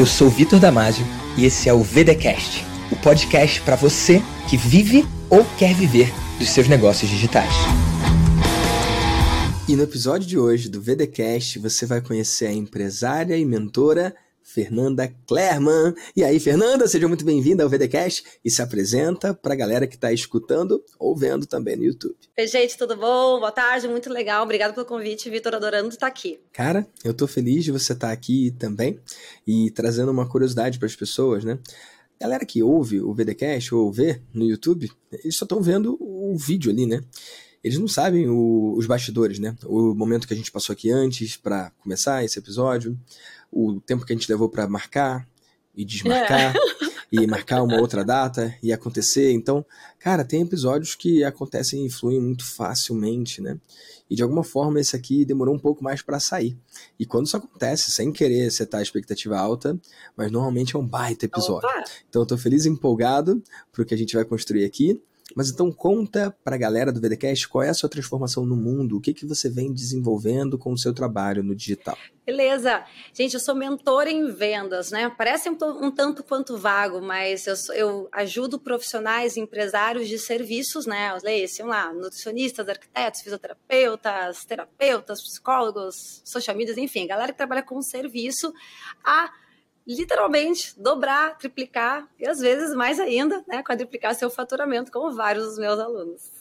eu sou Vitor Damasio e esse é o VDcast, o podcast para você que vive ou quer viver dos seus negócios digitais. E no episódio de hoje do VDcast você vai conhecer a empresária e mentora Fernanda Klerman. E aí, Fernanda, seja muito bem-vinda ao VDcast e se apresenta para a galera que está escutando ou vendo também no YouTube. Oi, gente, tudo bom? Boa tarde, muito legal. Obrigado pelo convite, Vitor, adorando estar aqui. Cara, eu tô feliz de você estar aqui também e trazendo uma curiosidade para as pessoas, né? Galera que ouve o VDcast ou vê no YouTube, eles só estão vendo o vídeo ali, né? eles não sabem o, os bastidores, né? O momento que a gente passou aqui antes para começar esse episódio, o tempo que a gente levou para marcar e desmarcar. É. E marcar uma outra data e acontecer. Então, cara, tem episódios que acontecem e fluem muito facilmente, né? E de alguma forma esse aqui demorou um pouco mais para sair. E quando isso acontece, sem querer setar a expectativa alta, mas normalmente é um baita episódio. Opa. Então eu tô feliz e empolgado pro que a gente vai construir aqui. Mas então conta para a galera do VDcast qual é a sua transformação no mundo, o que, que você vem desenvolvendo com o seu trabalho no digital. Beleza. Gente, eu sou mentora em vendas, né? Parece um, um tanto quanto vago, mas eu, eu, ajudo profissionais, empresários de serviços, né? Leiam lá, nutricionistas, arquitetos, fisioterapeutas, terapeutas, psicólogos, social media, enfim, galera que trabalha com serviço a literalmente dobrar, triplicar e às vezes mais ainda, né, quadriplicar seu faturamento, como vários dos meus alunos.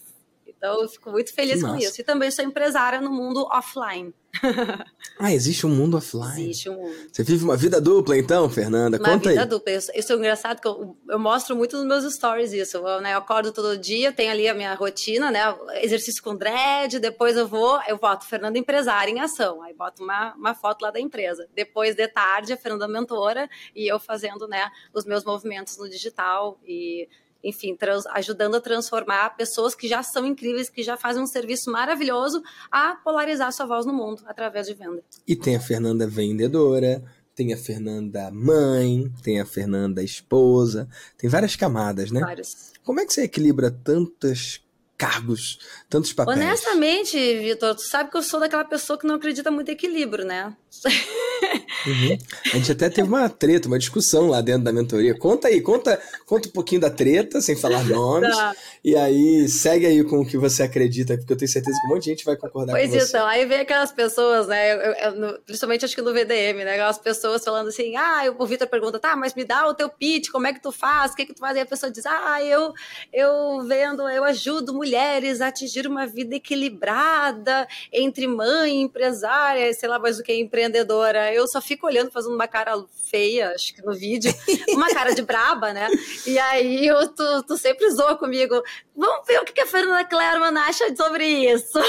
Então, eu fico muito feliz com isso. E também sou empresária no mundo offline. ah, existe um mundo offline? Existe um mundo. Você vive uma vida dupla, então, Fernanda? Uma Conta aí. Uma vida dupla. Eu, eu sou engraçado que eu, eu, mostro muito nos meus stories isso. Eu, né, eu acordo todo dia, tenho ali a minha rotina, né? Exercício com dread, depois eu vou, eu boto Fernanda empresária em ação. Aí boto uma, uma foto lá da empresa. Depois, de tarde, a Fernanda mentora e eu fazendo, né, os meus movimentos no digital e enfim, trans, ajudando a transformar pessoas que já são incríveis, que já fazem um serviço maravilhoso, a polarizar sua voz no mundo através de venda. E tem a Fernanda vendedora, tem a Fernanda mãe, tem a Fernanda esposa, tem várias camadas, né? Várias. Como é que você equilibra tantas cargos, tantos papéis? Honestamente, Vitor, tu sabe que eu sou daquela pessoa que não acredita muito em equilíbrio, né? Uhum. A gente até teve uma treta, uma discussão lá dentro da mentoria. Conta aí, conta, conta um pouquinho da treta, sem falar nomes. Tá. E aí, segue aí com o que você acredita, porque eu tenho certeza que um monte de gente vai concordar pois com você. Pois então, aí vem aquelas pessoas, né? Eu, eu, principalmente acho que no VDM, né? Aquelas pessoas falando assim: ah, o Vitor pergunta, tá, mas me dá o teu pitch, como é que tu faz? O que, que tu faz? E a pessoa diz: ah, eu, eu vendo, eu ajudo mulheres a atingir uma vida equilibrada entre mãe, empresária, sei lá mais o que, empreendedora. Eu só fico olhando, fazendo uma cara feia, acho que no vídeo, uma cara de braba, né? E aí eu, tu, tu sempre zoa comigo. Vamos ver o que a Fernanda Clerman acha sobre isso.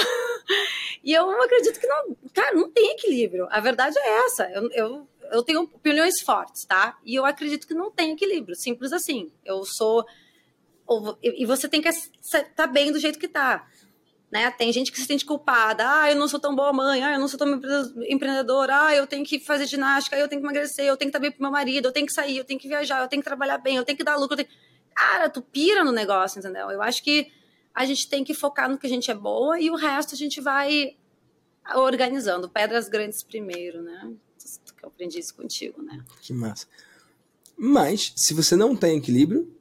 e eu acredito que não, cara, não tem equilíbrio. A verdade é essa. Eu, eu, eu tenho opiniões fortes, tá? E eu acredito que não tem equilíbrio. Simples assim. Eu sou. E você tem que estar tá bem do jeito que tá. Né? Tem gente que se sente culpada. Ah, eu não sou tão boa mãe. Ah, eu não sou tão empreendedora. Ah, eu tenho que fazer ginástica. Eu tenho que emagrecer. Eu tenho que estar bem pro meu marido. Eu tenho que sair. Eu tenho que viajar. Eu tenho que trabalhar bem. Eu tenho que dar lucro. Tenho... Cara, tu pira no negócio, entendeu? Eu acho que a gente tem que focar no que a gente é boa e o resto a gente vai organizando. Pedras grandes primeiro, né? Que eu aprendi isso contigo, né? Que massa. Mas, se você não tem equilíbrio,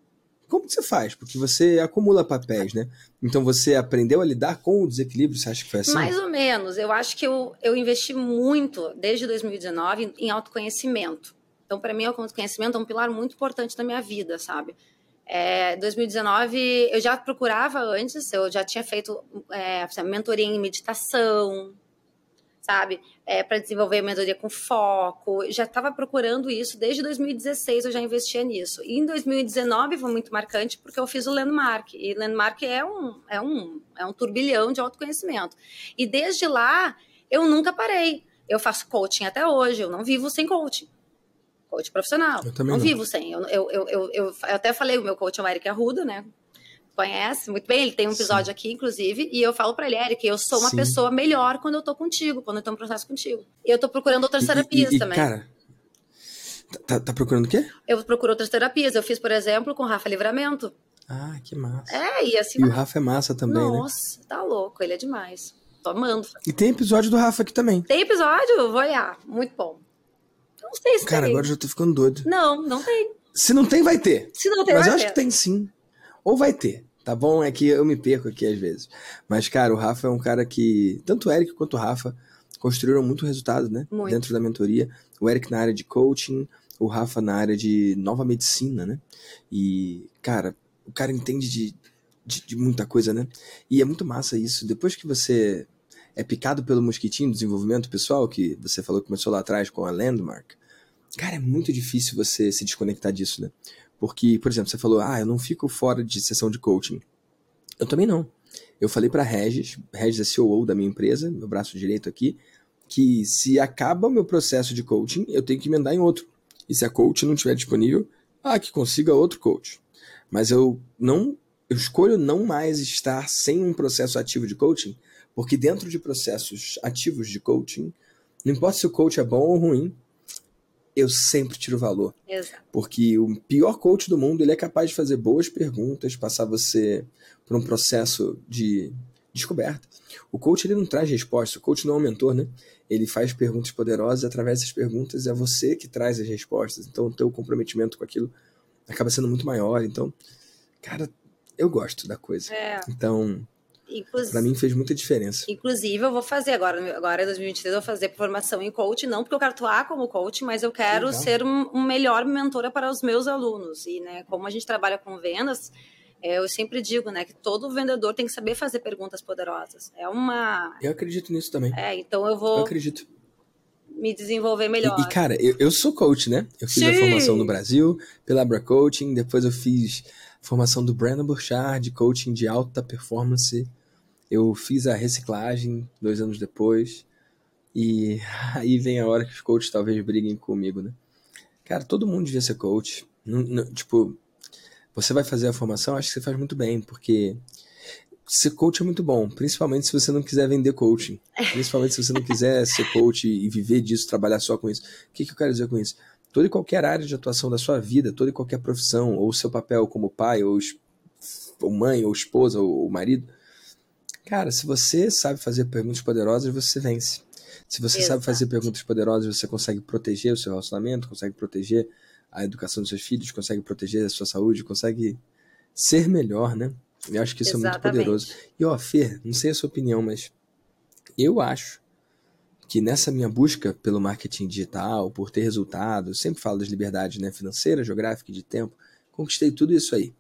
como que você faz? Porque você acumula papéis, né? Então você aprendeu a lidar com o desequilíbrio, você acha que foi assim? Mais ou menos. Eu acho que eu, eu investi muito, desde 2019, em autoconhecimento. Então, para mim, o autoconhecimento é um pilar muito importante da minha vida, sabe? É, 2019, eu já procurava antes, eu já tinha feito é, mentoria em meditação, sabe? É, para desenvolver mentoria com foco. Já estava procurando isso desde 2016, eu já investia nisso. E em 2019 foi muito marcante porque eu fiz o Landmark. E Landmark é um, é um, é um turbilhão de autoconhecimento. E desde lá, eu nunca parei. Eu faço coaching até hoje, eu não vivo sem coaching. Coach profissional. Eu também não, não. vivo sem. Eu, eu, eu, eu, eu até falei, o meu coach é o Eric Arruda, né? Conhece muito bem, ele tem um episódio Sim. aqui, inclusive, e eu falo para ele, Eric, eu sou uma Sim. pessoa melhor quando eu tô contigo, quando eu tô no processo contigo. Eu tô procurando outras e, terapias e, e, também. Cara, tá, tá procurando o quê? Eu procuro outras terapias. Eu fiz, por exemplo, com Rafa Livramento. Ah, que massa. É, e assim. E o Rafa é massa também, Nossa, né? Nossa, tá louco, ele é demais. Tô amando. E tem episódio do Rafa aqui também. Tem episódio? Vou olhar. Muito bom. Não sei se Cara, tem. agora já tô ficando doido. Não, não tem. Se não tem, vai ter. Se não tem, Mas vai eu acho ter. que tem sim. Ou vai ter. Tá bom? É que eu me perco aqui às vezes. Mas, cara, o Rafa é um cara que. Tanto o Eric quanto o Rafa construíram muito resultado, né? Muito. Dentro da mentoria. O Eric na área de coaching, o Rafa na área de nova medicina, né? E, cara, o cara entende de, de, de muita coisa, né? E é muito massa isso. Depois que você é picado pelo mosquitinho do desenvolvimento pessoal, que você falou que começou lá atrás com a Landmark, cara, é muito difícil você se desconectar disso, né? Porque, por exemplo, você falou, ah, eu não fico fora de sessão de coaching. Eu também não. Eu falei para Regis, Regis é CEO da minha empresa, meu braço direito aqui, que se acaba o meu processo de coaching, eu tenho que emendar em outro. E se a coach não estiver disponível, ah, que consiga outro coach. Mas eu não, eu escolho não mais estar sem um processo ativo de coaching, porque dentro de processos ativos de coaching, não importa se o coach é bom ou ruim, eu sempre tiro valor. Exato. Porque o pior coach do mundo, ele é capaz de fazer boas perguntas, passar você por um processo de descoberta. O coach, ele não traz respostas. O coach não é um mentor, né? Ele faz perguntas poderosas e através dessas perguntas é você que traz as respostas. Então, o teu comprometimento com aquilo acaba sendo muito maior. Então, cara, eu gosto da coisa. É, Então, inclusive. pra mim fez muita diferença. Inclusive, eu vou fazer agora, agora em 2023, eu vou fazer formação em coach, não porque eu quero atuar como coach, mas eu quero Legal. ser um, um melhor mentora para os meus alunos. E, né, como a gente trabalha com vendas, é, eu sempre digo, né, que todo vendedor tem que saber fazer perguntas poderosas. É uma. Eu acredito nisso também. É, então eu Eu vou acredito. me desenvolver E, melhor. e, cara, eu, eu sou coach, né? Eu fiz a Sim. formação no Brasil, pela Abra Coaching, depois eu fiz a formação do Brandon Burchard, de coaching de alta performance. Eu fiz a reciclagem dois anos depois. E aí vem a hora que os coaches talvez briguem comigo, né? Cara, todo mundo devia ser coach. Não- não- tipo, você vai fazer a formação, acho que você faz muito bem, porque ser coach é muito bom, principalmente se você não quiser vender coaching. Principalmente se você não quiser ser coach e viver disso, trabalhar só com isso. O que, que eu quero dizer com isso? Toda e qualquer área de atuação da sua vida, toda e qualquer profissão, ou seu papel como pai, ou, ou mãe, ou esposa, ou marido, cara, se você sabe fazer perguntas poderosas, você vence. Se você sabe Exato. fazer perguntas poderosas, você consegue proteger o seu relacionamento, consegue proteger a educação dos seus filhos, consegue proteger a sua saúde, consegue ser melhor, né? Eu acho que isso é muito Exatamente. poderoso. E ó, Fer, não sei a sua opinião, mas eu acho que nessa minha busca pelo marketing digital, por ter resultado, eu sempre falo das liberdades né, financeira, geográfica e de tempo, conquistei tudo isso aí.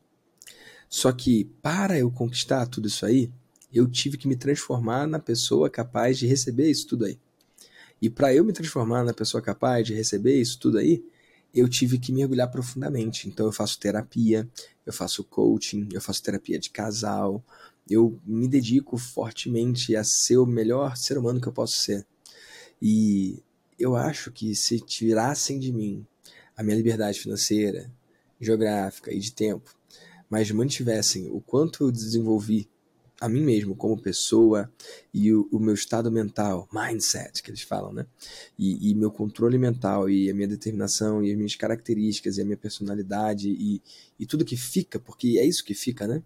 Só que para eu conquistar tudo isso aí, eu tive que me transformar na pessoa capaz de receber isso tudo aí. E para eu me transformar na pessoa capaz de receber isso tudo aí, eu tive que mergulhar profundamente. Então eu faço terapia, eu faço coaching, eu faço terapia de casal, eu me dedico fortemente a ser o melhor ser humano que eu posso ser. E eu acho que se tirassem de mim a minha liberdade financeira, geográfica e de tempo, mas mantivessem o quanto eu desenvolvi a mim mesmo como pessoa e o, o meu estado mental, mindset, que eles falam, né? E, e meu controle mental e a minha determinação e as minhas características e a minha personalidade e, e tudo que fica, porque é isso que fica, né?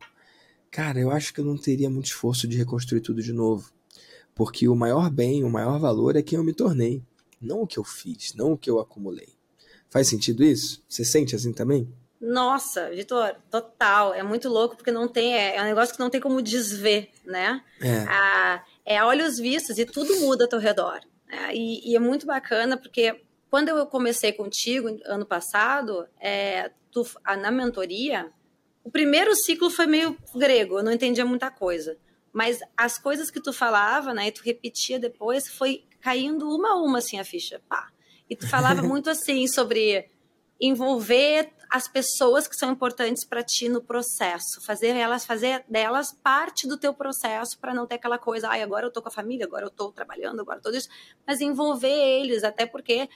Cara, eu acho que eu não teria muito esforço de reconstruir tudo de novo. Porque o maior bem, o maior valor é quem eu me tornei, não o que eu fiz, não o que eu acumulei. Faz sentido isso? Você sente assim também? Nossa, Vitor, total. É muito louco porque não tem. É, é um negócio que não tem como desver, né? É. a- é olhos vistos e tudo muda ao teu redor. né? E, e é muito bacana porque quando eu comecei contigo ano passado, é, tu- a- na mentoria, o primeiro ciclo foi meio grego, eu não entendia muita coisa. Mas as coisas que tu falava, né, e tu repetia depois, foi caindo uma a uma, assim, a ficha. Pá. E tu falava muito assim sobre envolver as pessoas que são importantes para ti no processo, fazer elas fazer delas parte do teu processo para não ter aquela coisa, ai, agora eu tô com a família, agora eu tô trabalhando, agora tudo isso, mas envolver eles, até porque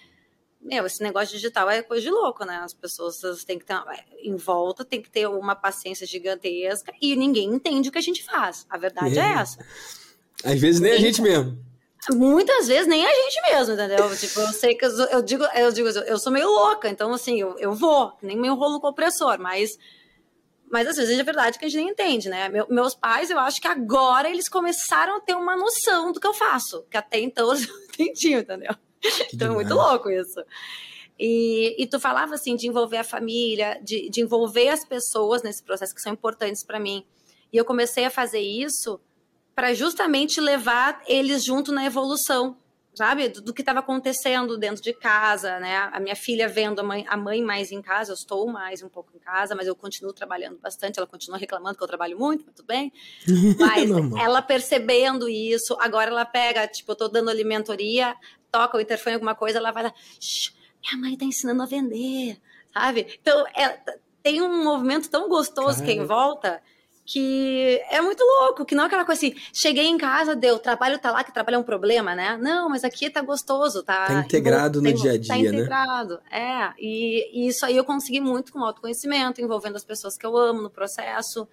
meu, esse negócio digital é coisa de louco, né? As pessoas têm que ter em volta, tem que ter uma paciência gigantesca e ninguém entende o que a gente faz. A verdade é, É. essa. Às vezes nem a Sim. gente mesmo. Muitas vezes nem a gente mesmo, entendeu? Tipo, eu sei que eu, sou- eu digo, eu digo, eu sou meio louca, então assim, eu, eu vou, nem meio rolo compressor, mas mas às vezes é verdade que a gente nem entende, né? Meu- meus pais, eu acho que agora eles começaram a ter uma noção do que eu faço, que até então eles não entendiam, entendeu? Que Então é muito louco isso. E, e tu falava assim de envolver a família, de, de envolver as pessoas nesse processo que são importantes para mim. E eu comecei a fazer isso para justamente levar eles junto na evolução, sabe? Do, do que estava acontecendo dentro de casa, né? A minha filha vendo a mãe, a mãe mais em casa, eu estou mais um pouco em casa, mas eu continuo trabalhando bastante. Ela continua reclamando que eu trabalho muito, tudo bem. Mas ela percebendo isso, agora ela pega, tipo, eu tô dando ali mentoria, toca o interfone alguma coisa, ela vai lá, minha mãe tá ensinando a vender, sabe? Então, é, tem um movimento tão gostoso que em volta que é muito louco, que não é aquela coisa assim, cheguei em casa, deu, trabalho tá lá, que trabalho é um problema, né? Não, mas aqui tá gostoso, tá... Tá integrado no dia a dia, tá né? Tá integrado, é. E, e, isso aí eu consegui muito com autoconhecimento, envolvendo as pessoas que eu amo no processo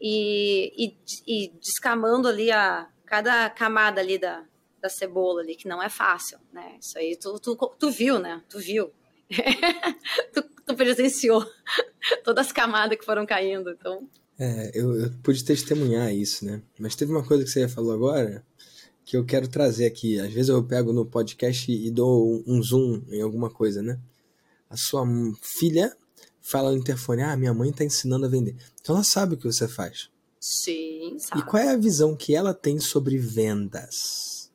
e, e, e descamando ali a cada camada ali da, da cebola ali, que não é fácil, né? Isso aí tu, tu, tu viu, né? Tu viu. tu, tu presenciou todas as camadas que foram caindo, então... É, eu, eu, pude testemunhar isso, né? Mas teve uma coisa que você falou agora que eu quero trazer aqui. Às vezes eu pego no podcast e, dou um, zoom em alguma coisa, né? A sua filha fala no interfone: Ah, minha mãe tá ensinando a vender. Então ela sabe o que você faz. Sim, sabe. E qual é a visão que ela tem sobre vendas?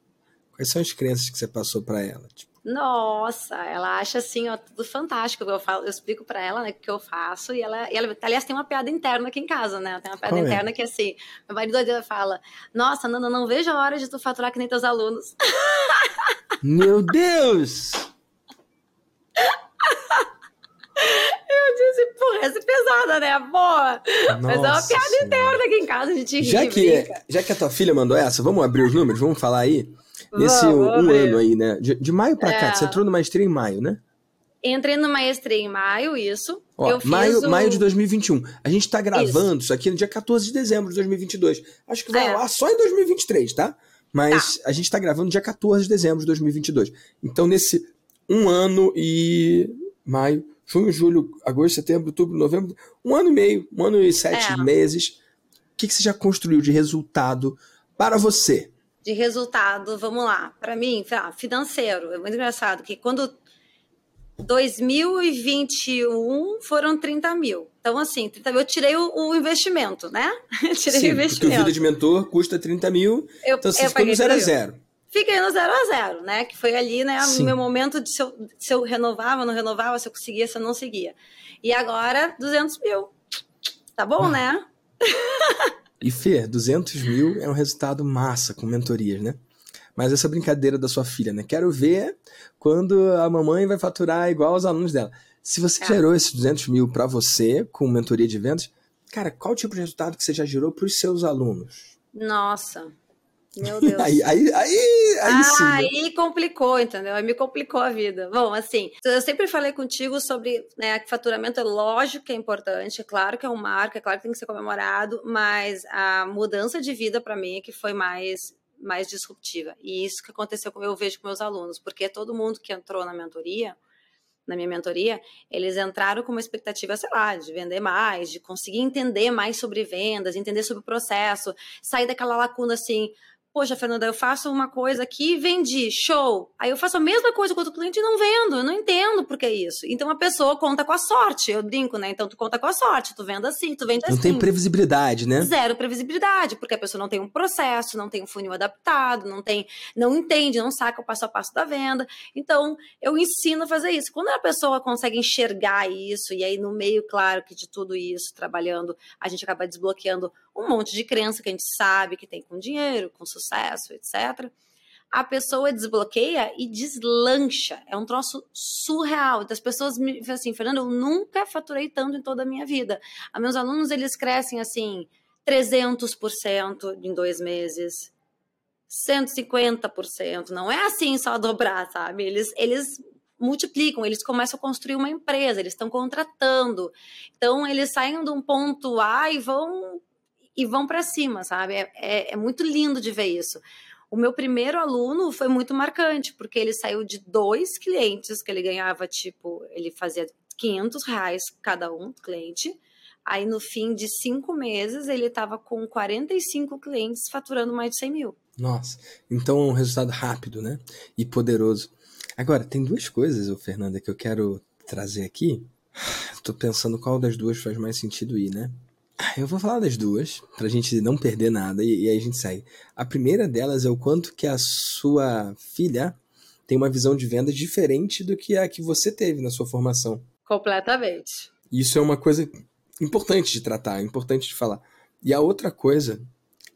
Quais são as crenças que você passou para ela? Tipo, nossa, ela acha assim, ó, tudo fantástico. Eu, falo, eu explico para ela, né, o que eu faço, e ela, e ela, aliás, tem uma piada interna aqui em casa, né? Tem uma piada Qual é? interna é? que assim, meu marido fala: Nossa, Nana, não vejo a hora de tu faturar que nem teus alunos. Meu Deus! Eu disse, porra, essa é pesada, né? Boa! Mas é uma piada senhora. interna aqui em casa, a gente já ri, que, Já que a tua filha mandou essa, vamos abrir os números, vamos falar aí? Nesse vamos, um, vamos ano aí, né? De, de maio para é. cá, você entrou no maestria em maio, né? Entrei no maestria em maio, isso. Ó, eu maio, o... maio de 2021. A gente tá gravando isso. isso. aqui no dia 14 de dezembro de 2022. Acho que vai é. lá só em 2023, tá? Mas tá. a gente tá gravando dia 14 de dezembro de 2022. Então, nesse um ano e maio, junho, julho, agosto, setembro, outubro, novembro, um ano e meio, um ano e sete é. meses. O que, que você já construiu de resultado para você? De resultado, vamos lá, para mim, financeiro, é muito engraçado que quando 2021 foram 30 mil. Então, assim, 30 mil, eu tirei o, o investimento, né? tirei Sim, o investimento. Porque o vida de mentor custa 30 mil, eu, então você ficou no zero a zero. Fiquei no zero a zero, né? Que foi ali, né? O meu momento de se eu, se eu renovava, não renovava, se eu conseguia, se eu não seguia. E agora, 200 mil. Tá bom, ah. né? E Fer, 200 mil é um resultado massa com mentorias, né? Mas essa brincadeira da sua filha, né? Quero ver quando a mamãe vai faturar igual aos alunos dela. Se você é. gerou esses 200 mil para você com mentoria de vendas, cara, qual tipo de resultado que você já gerou para os seus alunos? Nossa, meu Deus. aí, aí, aí, aí sim. Né? Aí complicou, entendeu? Aí me complicou a vida. Bom, assim, eu sempre falei contigo sobre né, que faturamento é lógico que é importante, é claro que é um marco, é claro que tem que ser comemorado, mas a mudança de vida para mim é que foi mais mais disruptiva. E isso que aconteceu com eu vejo com meus alunos, porque todo mundo que entrou na mentoria, na minha mentoria, eles entraram com uma expectativa, sei lá, de vender mais, de conseguir entender mais sobre vendas, entender sobre o processo, sair daquela lacuna assim, Poxa, Fernanda, eu faço uma coisa aqui, vendi, show. Aí eu faço a mesma coisa com outro cliente e não vendo. Eu não entendo por que isso. Então a pessoa conta com a sorte. Eu brinco, né? Então tu conta com a sorte. Tu vende assim, tu vende assim. Não tem previsibilidade, né? Zero previsibilidade, porque a pessoa não tem um processo, não tem um funil adaptado, não tem, não entende, não saca o passo a passo da venda. Então eu ensino a fazer isso. Quando a pessoa consegue enxergar isso, e aí no meio, claro, que de tudo isso, trabalhando, a gente acaba desbloqueando um monte de crença que a gente sabe que tem com dinheiro, com sucesso, etc. A pessoa desbloqueia e deslancha. É um troço surreal. Então, as pessoas me falam assim, Fernando, eu nunca faturei tanto em toda a minha vida. Os meus alunos, eles crescem assim, 300% em dois meses. 150%, não é assim só dobrar, sabe? Eles, eles multiplicam, eles começam a construir uma empresa, eles estão contratando. Então, eles saem de um ponto A e vão e vão para cima, sabe? É, é, é, muito lindo de ver isso. O meu primeiro aluno foi muito marcante, porque ele saiu de dois clientes que ele ganhava, tipo, ele fazia 500 reais cada um, cliente. Aí, no fim de cinco meses, ele estava com 45 clientes faturando mais de 100 mil. Nossa, então um resultado rápido, né? E poderoso. Agora, tem duas coisas, Fernanda, que eu quero trazer aqui. Tô pensando qual das duas faz mais sentido ir, né? Eu vou falar das duas, pra gente não perder nada, e, e aí a gente segue. A primeira delas é o quanto que a sua filha tem uma visão de venda diferente do que a que você teve na sua formação. Completamente. Isso é uma coisa importante de tratar, importante de falar. E a outra coisa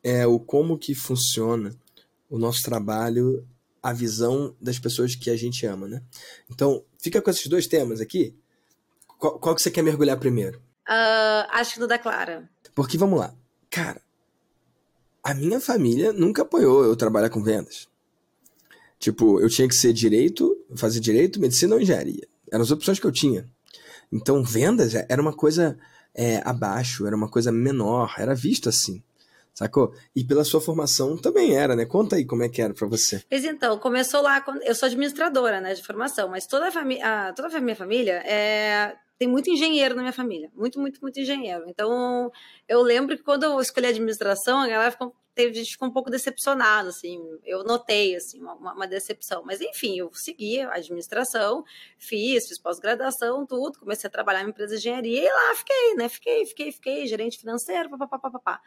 é o como que funciona o nosso trabalho, a visão das pessoas que a gente ama, né? Então, fica com esses dois temas aqui. Qual, qual que você quer mergulhar primeiro? Uh, acho que no da Clara. Porque vamos lá. Cara, a minha família nunca apoiou eu trabalhar com vendas. Tipo, eu tinha que ser direito, fazer direito, medicina ou engenharia. Eram as opções que eu tinha. Então, vendas era uma coisa é, abaixo, era uma coisa menor, era visto assim. Sacou? E pela sua formação também era, né? Conta aí como é que era para você. Pois então, começou lá, quando... eu sou administradora, né, de formação, mas toda a, fami... a... toda a minha família é tem muito engenheiro na minha família, muito, muito, muito engenheiro. Então, eu lembro que quando eu escolhi administração, a galera ficou, teve, gente ficou um pouco decepcionado, assim. Eu notei, assim, uma, uma decepção. Mas, enfim, eu segui a administração, fiz, fiz pós-graduação, tudo, comecei a trabalhar em empresa de engenharia e lá fiquei, né? Fiquei, fiquei, fiquei, gerente financeiro, papapá, papapá.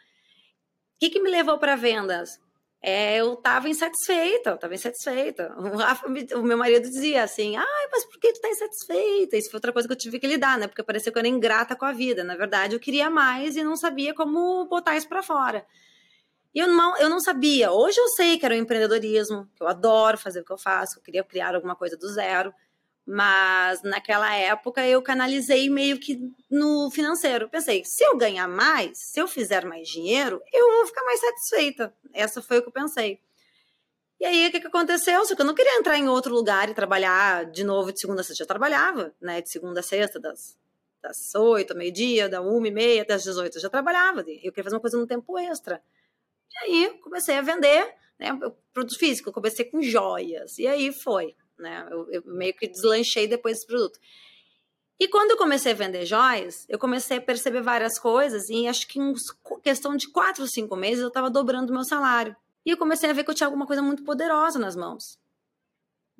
O que, que me levou para vendas? É, eu estava insatisfeita, eu estava insatisfeita. O, Rafa, o, meu marido dizia assim, ai, mas por que tu tá insatisfeita? Isso foi outra coisa que eu tive que lidar, né? Porque parecia que eu era ingrata com a vida. Na verdade, eu queria mais e não sabia como botar isso para fora. E eu não, eu não sabia. Hoje eu sei que era o empreendedorismo, que eu adoro fazer o que eu faço, que eu queria criar alguma coisa do zero. Mas naquela época eu canalizei meio que no financeiro. Pensei, se eu ganhar mais, se eu fizer mais dinheiro, eu vou ficar mais satisfeita. Essa foi o que eu pensei. E aí, o que, que aconteceu? Só que eu não queria entrar em outro lugar e trabalhar de novo de segunda a sexta. Eu trabalhava, né? De segunda a sexta, das, das 8 ao meio-dia, da 1 e meia até as 18. Eu já trabalhava. Eu queria fazer uma coisa no tempo extra. E aí, comecei a vender né, produto físico. Eu comecei com joias. E aí foi né? Eu, eu meio que deslanchei depois desse produto. E quando eu comecei a vender joias, eu comecei a perceber várias coisas e acho que em questão de quatro ou cinco meses eu estava dobrando meu salário. E eu comecei a ver que eu tinha alguma coisa muito poderosa nas mãos.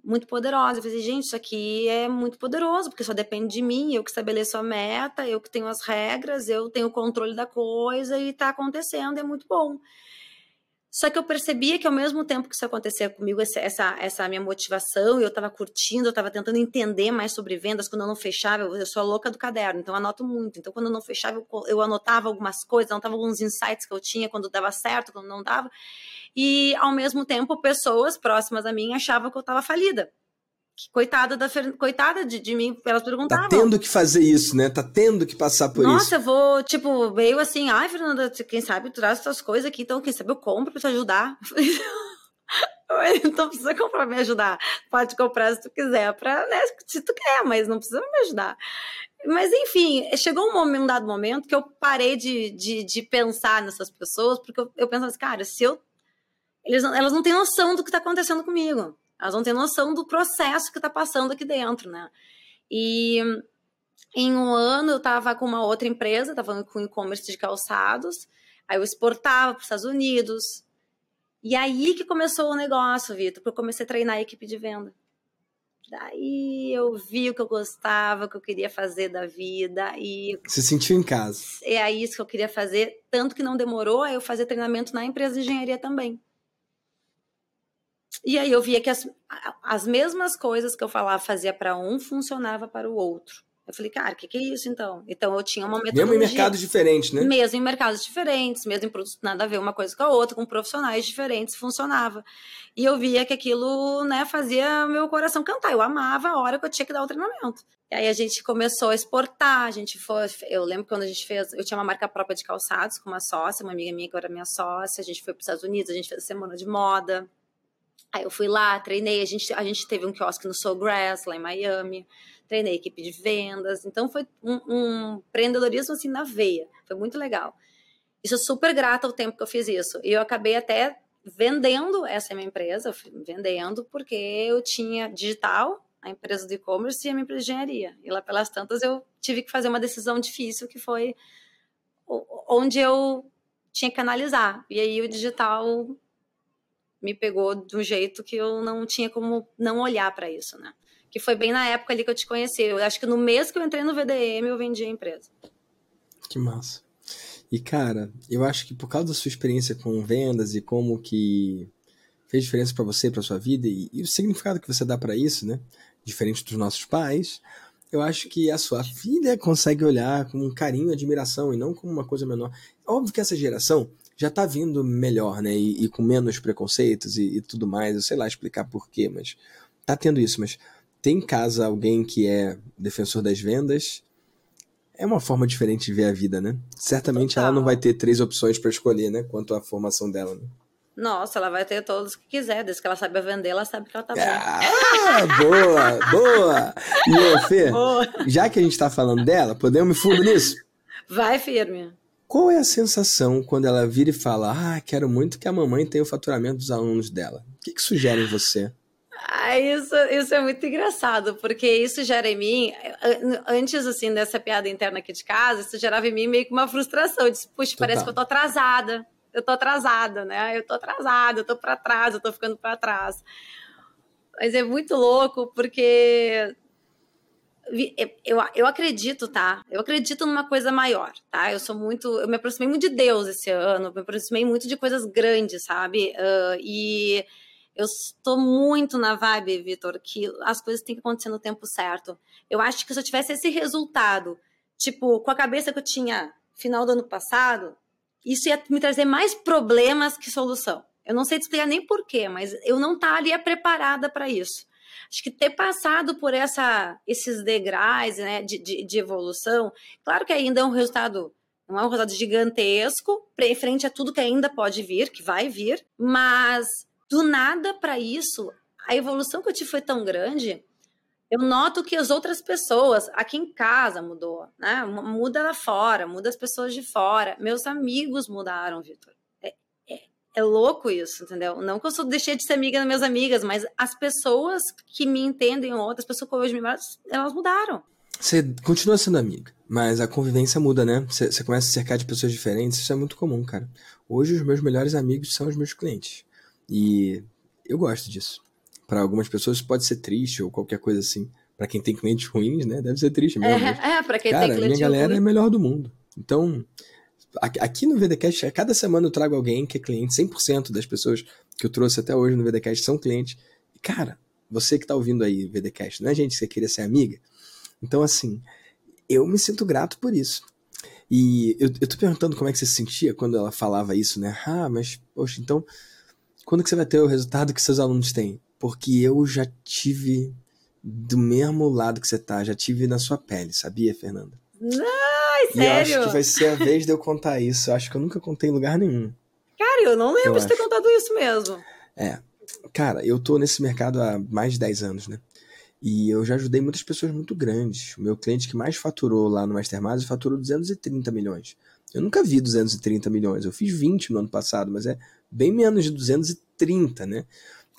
Muito poderosa. Eu falei, gente, isso aqui é muito poderoso, porque só depende de mim, eu que estabeleço a meta, eu que tenho as regras, eu tenho o controle da coisa e está acontecendo, é muito bom. Só que eu percebia que ao mesmo tempo que isso acontecia comigo, essa, essa, minha motivação, eu estava curtindo, eu estava tentando entender mais sobre vendas, quando eu não fechava, eu, eu sou louca do caderno, então eu anoto muito. Então, quando eu não fechava, eu, eu anotava algumas coisas, anotava alguns insights que eu tinha, quando dava certo, quando não dava. E, ao mesmo tempo, pessoas próximas a mim achavam que eu estava falida coitada da coitada de, de mim, elas perguntavam. Tá tendo que fazer isso, né? Tá tendo que passar por Nossa, isso. Nossa, eu vou, tipo, meio assim, ai, Fernanda, quem sabe traz suas coisas aqui, então quem sabe eu compro pra te ajudar. então precisa comprar pra me ajudar. Pode comprar se tu quiser, pra, né, se tu quer, mas não precisa me ajudar. Mas enfim, chegou um, momento, um dado momento que eu parei de, de, de pensar nessas pessoas, porque eu, eu pensava assim, cara, se eu. Eles, elas não têm noção do que está acontecendo comigo. Elas não têm noção do processo que está passando aqui dentro, né? E em um ano eu estava com uma outra empresa, estava com e-commerce de calçados, aí eu exportava para os Estados Unidos. E aí que começou o negócio, Vitor, porque eu comecei a treinar a equipe de venda. Daí eu vi o que eu gostava, o que eu queria fazer da vida e se sentiu em casa. É isso que eu queria fazer, tanto que não demorou a eu fazer treinamento na empresa de engenharia também. E aí eu via que as, as mesmas coisas que eu falava fazia para um funcionava para o outro. Eu falei, cara, o que, que é isso então? Então eu tinha uma metodologia. Mesmo em mercados diferentes, né? Mesmo em mercados diferentes, mesmo em produtos nada a ver uma coisa com a outra, com profissionais diferentes, funcionava. E eu via que aquilo, né, fazia meu coração cantar. Eu amava a hora que eu tinha que dar o treinamento. E aí a gente começou a exportar, a gente foi. Eu lembro quando a gente fez. Eu tinha uma marca própria de calçados com uma sócia, uma amiga minha que era minha sócia. A gente foi para os Estados Unidos, a gente fez a semana de moda. Aí eu fui lá, treinei, a gente, a gente teve um quiosque no Soul Grass, lá em Miami, treinei equipe de vendas, então foi um, um empreendedorismo assim na veia, foi muito legal. Isso super grata ao tempo que eu fiz isso. E eu acabei até vendendo essa minha empresa, vendendo porque eu tinha digital, a empresa de e-commerce e a minha empresa de engenharia. E lá pelas tantas eu tive que fazer uma decisão difícil que foi onde eu tinha que analisar. E aí o digital me pegou de um jeito que eu não tinha como não olhar para isso, né? Que foi bem na época ali que eu te conheci. Eu acho que no mês que eu entrei no VDM, eu vendi a empresa. Que massa. E, cara, eu acho que por causa da sua experiência com vendas e como que fez diferença para você, para sua vida e, e, o significado que você dá para isso, né? Diferente dos nossos pais, eu acho que a sua filha consegue olhar com um carinho admiração e não como uma coisa menor. Óbvio que essa geração já tá vindo melhor, né? E, e com menos preconceitos e, e, tudo mais. Eu sei lá explicar porquê, mas tá tendo isso. Mas tem em casa alguém que é defensor das vendas é uma forma diferente de ver a vida, né? Certamente Total. ela não vai ter três opções para escolher, né? Quanto à formação dela. Né? Nossa, ela vai ter todos que quiser, desde que ela saiba vender, ela sabe que ela tá bem. Ah, boa, boa! E eu, Fê, boa. já que a gente tá falando dela, podemos me fundo nisso? Vai firme. Qual é a sensação quando ela vira e fala, ah, quero muito que a mamãe tenha o faturamento dos alunos dela? O que, que sugere em você? Ah, isso, isso é muito engraçado, porque isso gera em mim, antes assim dessa piada interna aqui de casa, isso gerava em mim meio que uma frustração. Eu disse, puxa, Total. parece que eu tô atrasada. Eu tô atrasada, né? Eu tô atrasada, eu tô para trás, eu tô ficando para trás. Mas é muito louco, porque eu, eu acredito, tá? Eu acredito numa coisa maior, tá? Eu sou muito. Eu me aproximei muito de Deus esse ano, me aproximei muito de coisas grandes, sabe? Uh, e eu estou muito na vibe, Vitor, que as coisas têm que acontecer no tempo certo. Eu acho que se eu tivesse esse resultado, tipo, com a cabeça que eu tinha final do ano passado, isso ia me trazer mais problemas que solução. Eu não sei te explicar nem porquê, mas eu não estaria preparada para isso. Acho que ter passado por essa, esses degraus né, de, de, de evolução, claro que ainda é um resultado não é um resultado gigantesco, frente a tudo que ainda pode vir, que vai vir, mas do nada para isso, a evolução que eu tive foi tão grande. Eu noto que as outras pessoas, aqui em casa mudou, né? Muda lá fora, muda as pessoas de fora. Meus amigos mudaram, Vitor. É, louco isso, entendeu? Não que eu sou, deixei de ser amiga das minhas amigas, mas as pessoas que me entendem, outras pessoas que hoje me elas mudaram. Você continua sendo amiga, mas a convivência muda, né? Você, você começa a cercar de pessoas diferentes, isso é muito comum, cara. Hoje os meus melhores amigos são os meus clientes. E eu gosto disso. Para algumas pessoas pode ser triste ou qualquer coisa assim. Para quem tem clientes ruins, né? Deve ser triste mesmo. É, é para quem cara, tem cliente minha galera ruim. é a melhor do mundo. Então, aqui no VDCast, cada semana eu trago alguém que é cliente. 100% das pessoas que eu trouxe até hoje no VDCast são clientes. E, cara, você que tá ouvindo aí VDCast, não é gente que você queria ser amiga? Então, assim, eu me sinto grato por isso. E eu, eu tô perguntando como é que você se sentia quando ela falava isso, né? Ah, mas, poxa, então quando que você vai ter o resultado que seus alunos têm? Porque eu já tive do mesmo lado que você tá, já tive na sua pele, sabia, Fernanda? Ai, sério? E eu acho que vai ser a vez de eu contar isso. Eu acho que eu nunca contei em lugar nenhum. Cara, eu não lembro eu de ter contado isso mesmo. É. Cara, eu tô nesse mercado há mais de 10 anos, né? E eu já ajudei muitas pessoas muito grandes. O meu cliente que mais faturou lá no Mastermind faturou 230 milhões. Eu nunca vi 230 milhões. Eu fiz 20 no ano passado, mas é bem menos de 230, né?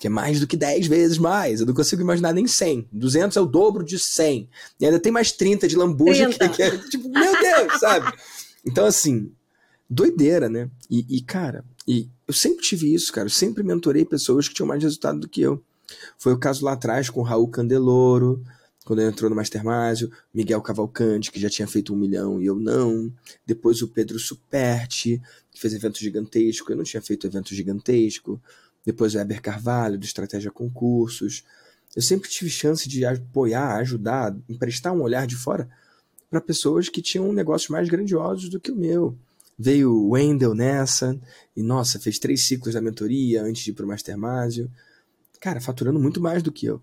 Que é mais do que 10 vezes mais. Eu não consigo imaginar nem 100. 200 é o dobro de 100. E ainda tem mais 30 de lambuja que, que é tipo, meu Deus, sabe? Então, assim, doideira, né? E, e, cara, e eu sempre tive isso, cara. Eu sempre mentorei pessoas que tinham mais resultado do que eu. Foi o caso lá atrás com o Raul Candeloro, quando ele entrou no Mastermásio, Miguel Cavalcante, que já tinha feito um milhão e eu não. Depois o Pedro Superti, que fez evento gigantesco, eu não tinha feito evento gigantesco. Depois o Eber Carvalho, do Estratégia Concursos. Eu sempre tive chance de apoiar, ajudar, emprestar um olhar de fora para pessoas que tinham negócios mais grandiosos do que o meu. Veio o Wendel nessa, e nossa, fez três ciclos da mentoria antes de ir pro Mastermásio. Cara, faturando muito mais do que eu.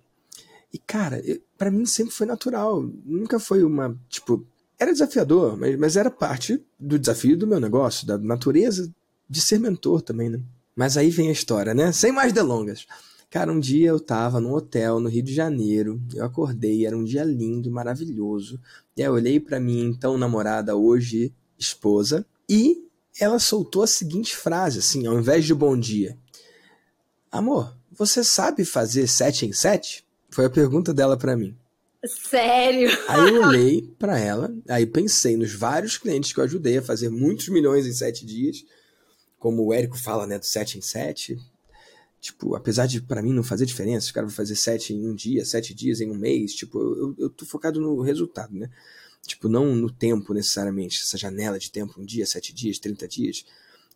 E, cara, para mim sempre foi natural. Nunca foi uma, tipo, era desafiador, mas, mas era parte do desafio do meu negócio, da natureza de ser mentor também, né? Mas aí vem a história, né? Sem mais delongas. Cara, um dia eu tava num hotel no Rio de Janeiro, eu acordei, era um dia lindo, maravilhoso. E aí eu olhei para minha então namorada, hoje esposa, e ela soltou a seguinte frase, assim, ao invés de bom dia: Amor, você sabe fazer sete em sete? Foi a pergunta dela para mim. Sério? Aí eu olhei para ela, aí pensei nos vários clientes que eu ajudei a fazer muitos milhões em sete dias, como o Érico fala, né, do sete em sete. Tipo, apesar de para mim não fazer diferença, o cara vai fazer sete em um dia, sete dias em um mês, tipo, eu, eu tô focado no resultado, né? Tipo, não no tempo necessariamente, essa janela de tempo, um dia, sete dias, trinta dias.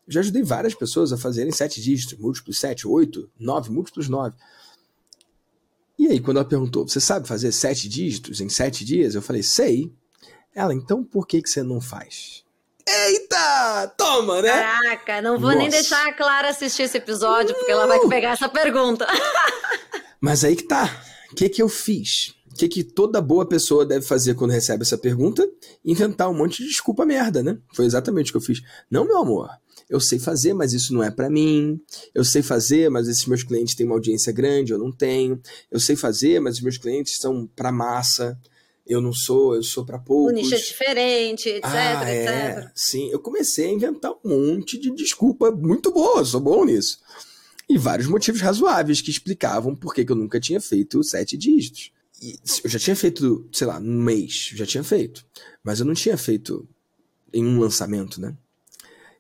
Eu já ajudei várias pessoas a fazerem sete dígitos, múltiplos sete, oito, nove, múltiplos nove. E aí, quando ela perguntou, você sabe fazer sete dígitos em sete dias? Eu falei, sei. Ela, então por que, que você não faz? Eita! Toma, né? Caraca, não vou Nossa. nem deixar a Clara assistir esse episódio, porque ela vai pegar essa pergunta. Mas aí que tá. O que, que eu fiz? O que, que toda boa pessoa deve fazer quando recebe essa pergunta? Inventar um monte de desculpa merda, né? Foi exatamente o que eu fiz. Não, meu amor, eu sei fazer, mas isso não é para mim. Eu sei fazer, mas esses meus clientes têm uma audiência grande, eu não tenho. Eu sei fazer, mas os meus clientes são para massa. Eu não sou, eu sou para poucos. O nicho é diferente, etc, ah, é. etc. Sim, eu comecei a inventar um monte de desculpa muito boa, sou bom nisso. E vários motivos razoáveis que explicavam por que eu nunca tinha feito sete dígitos eu já tinha feito, sei lá, um mês, já tinha feito. Mas eu não tinha feito em um lançamento, né?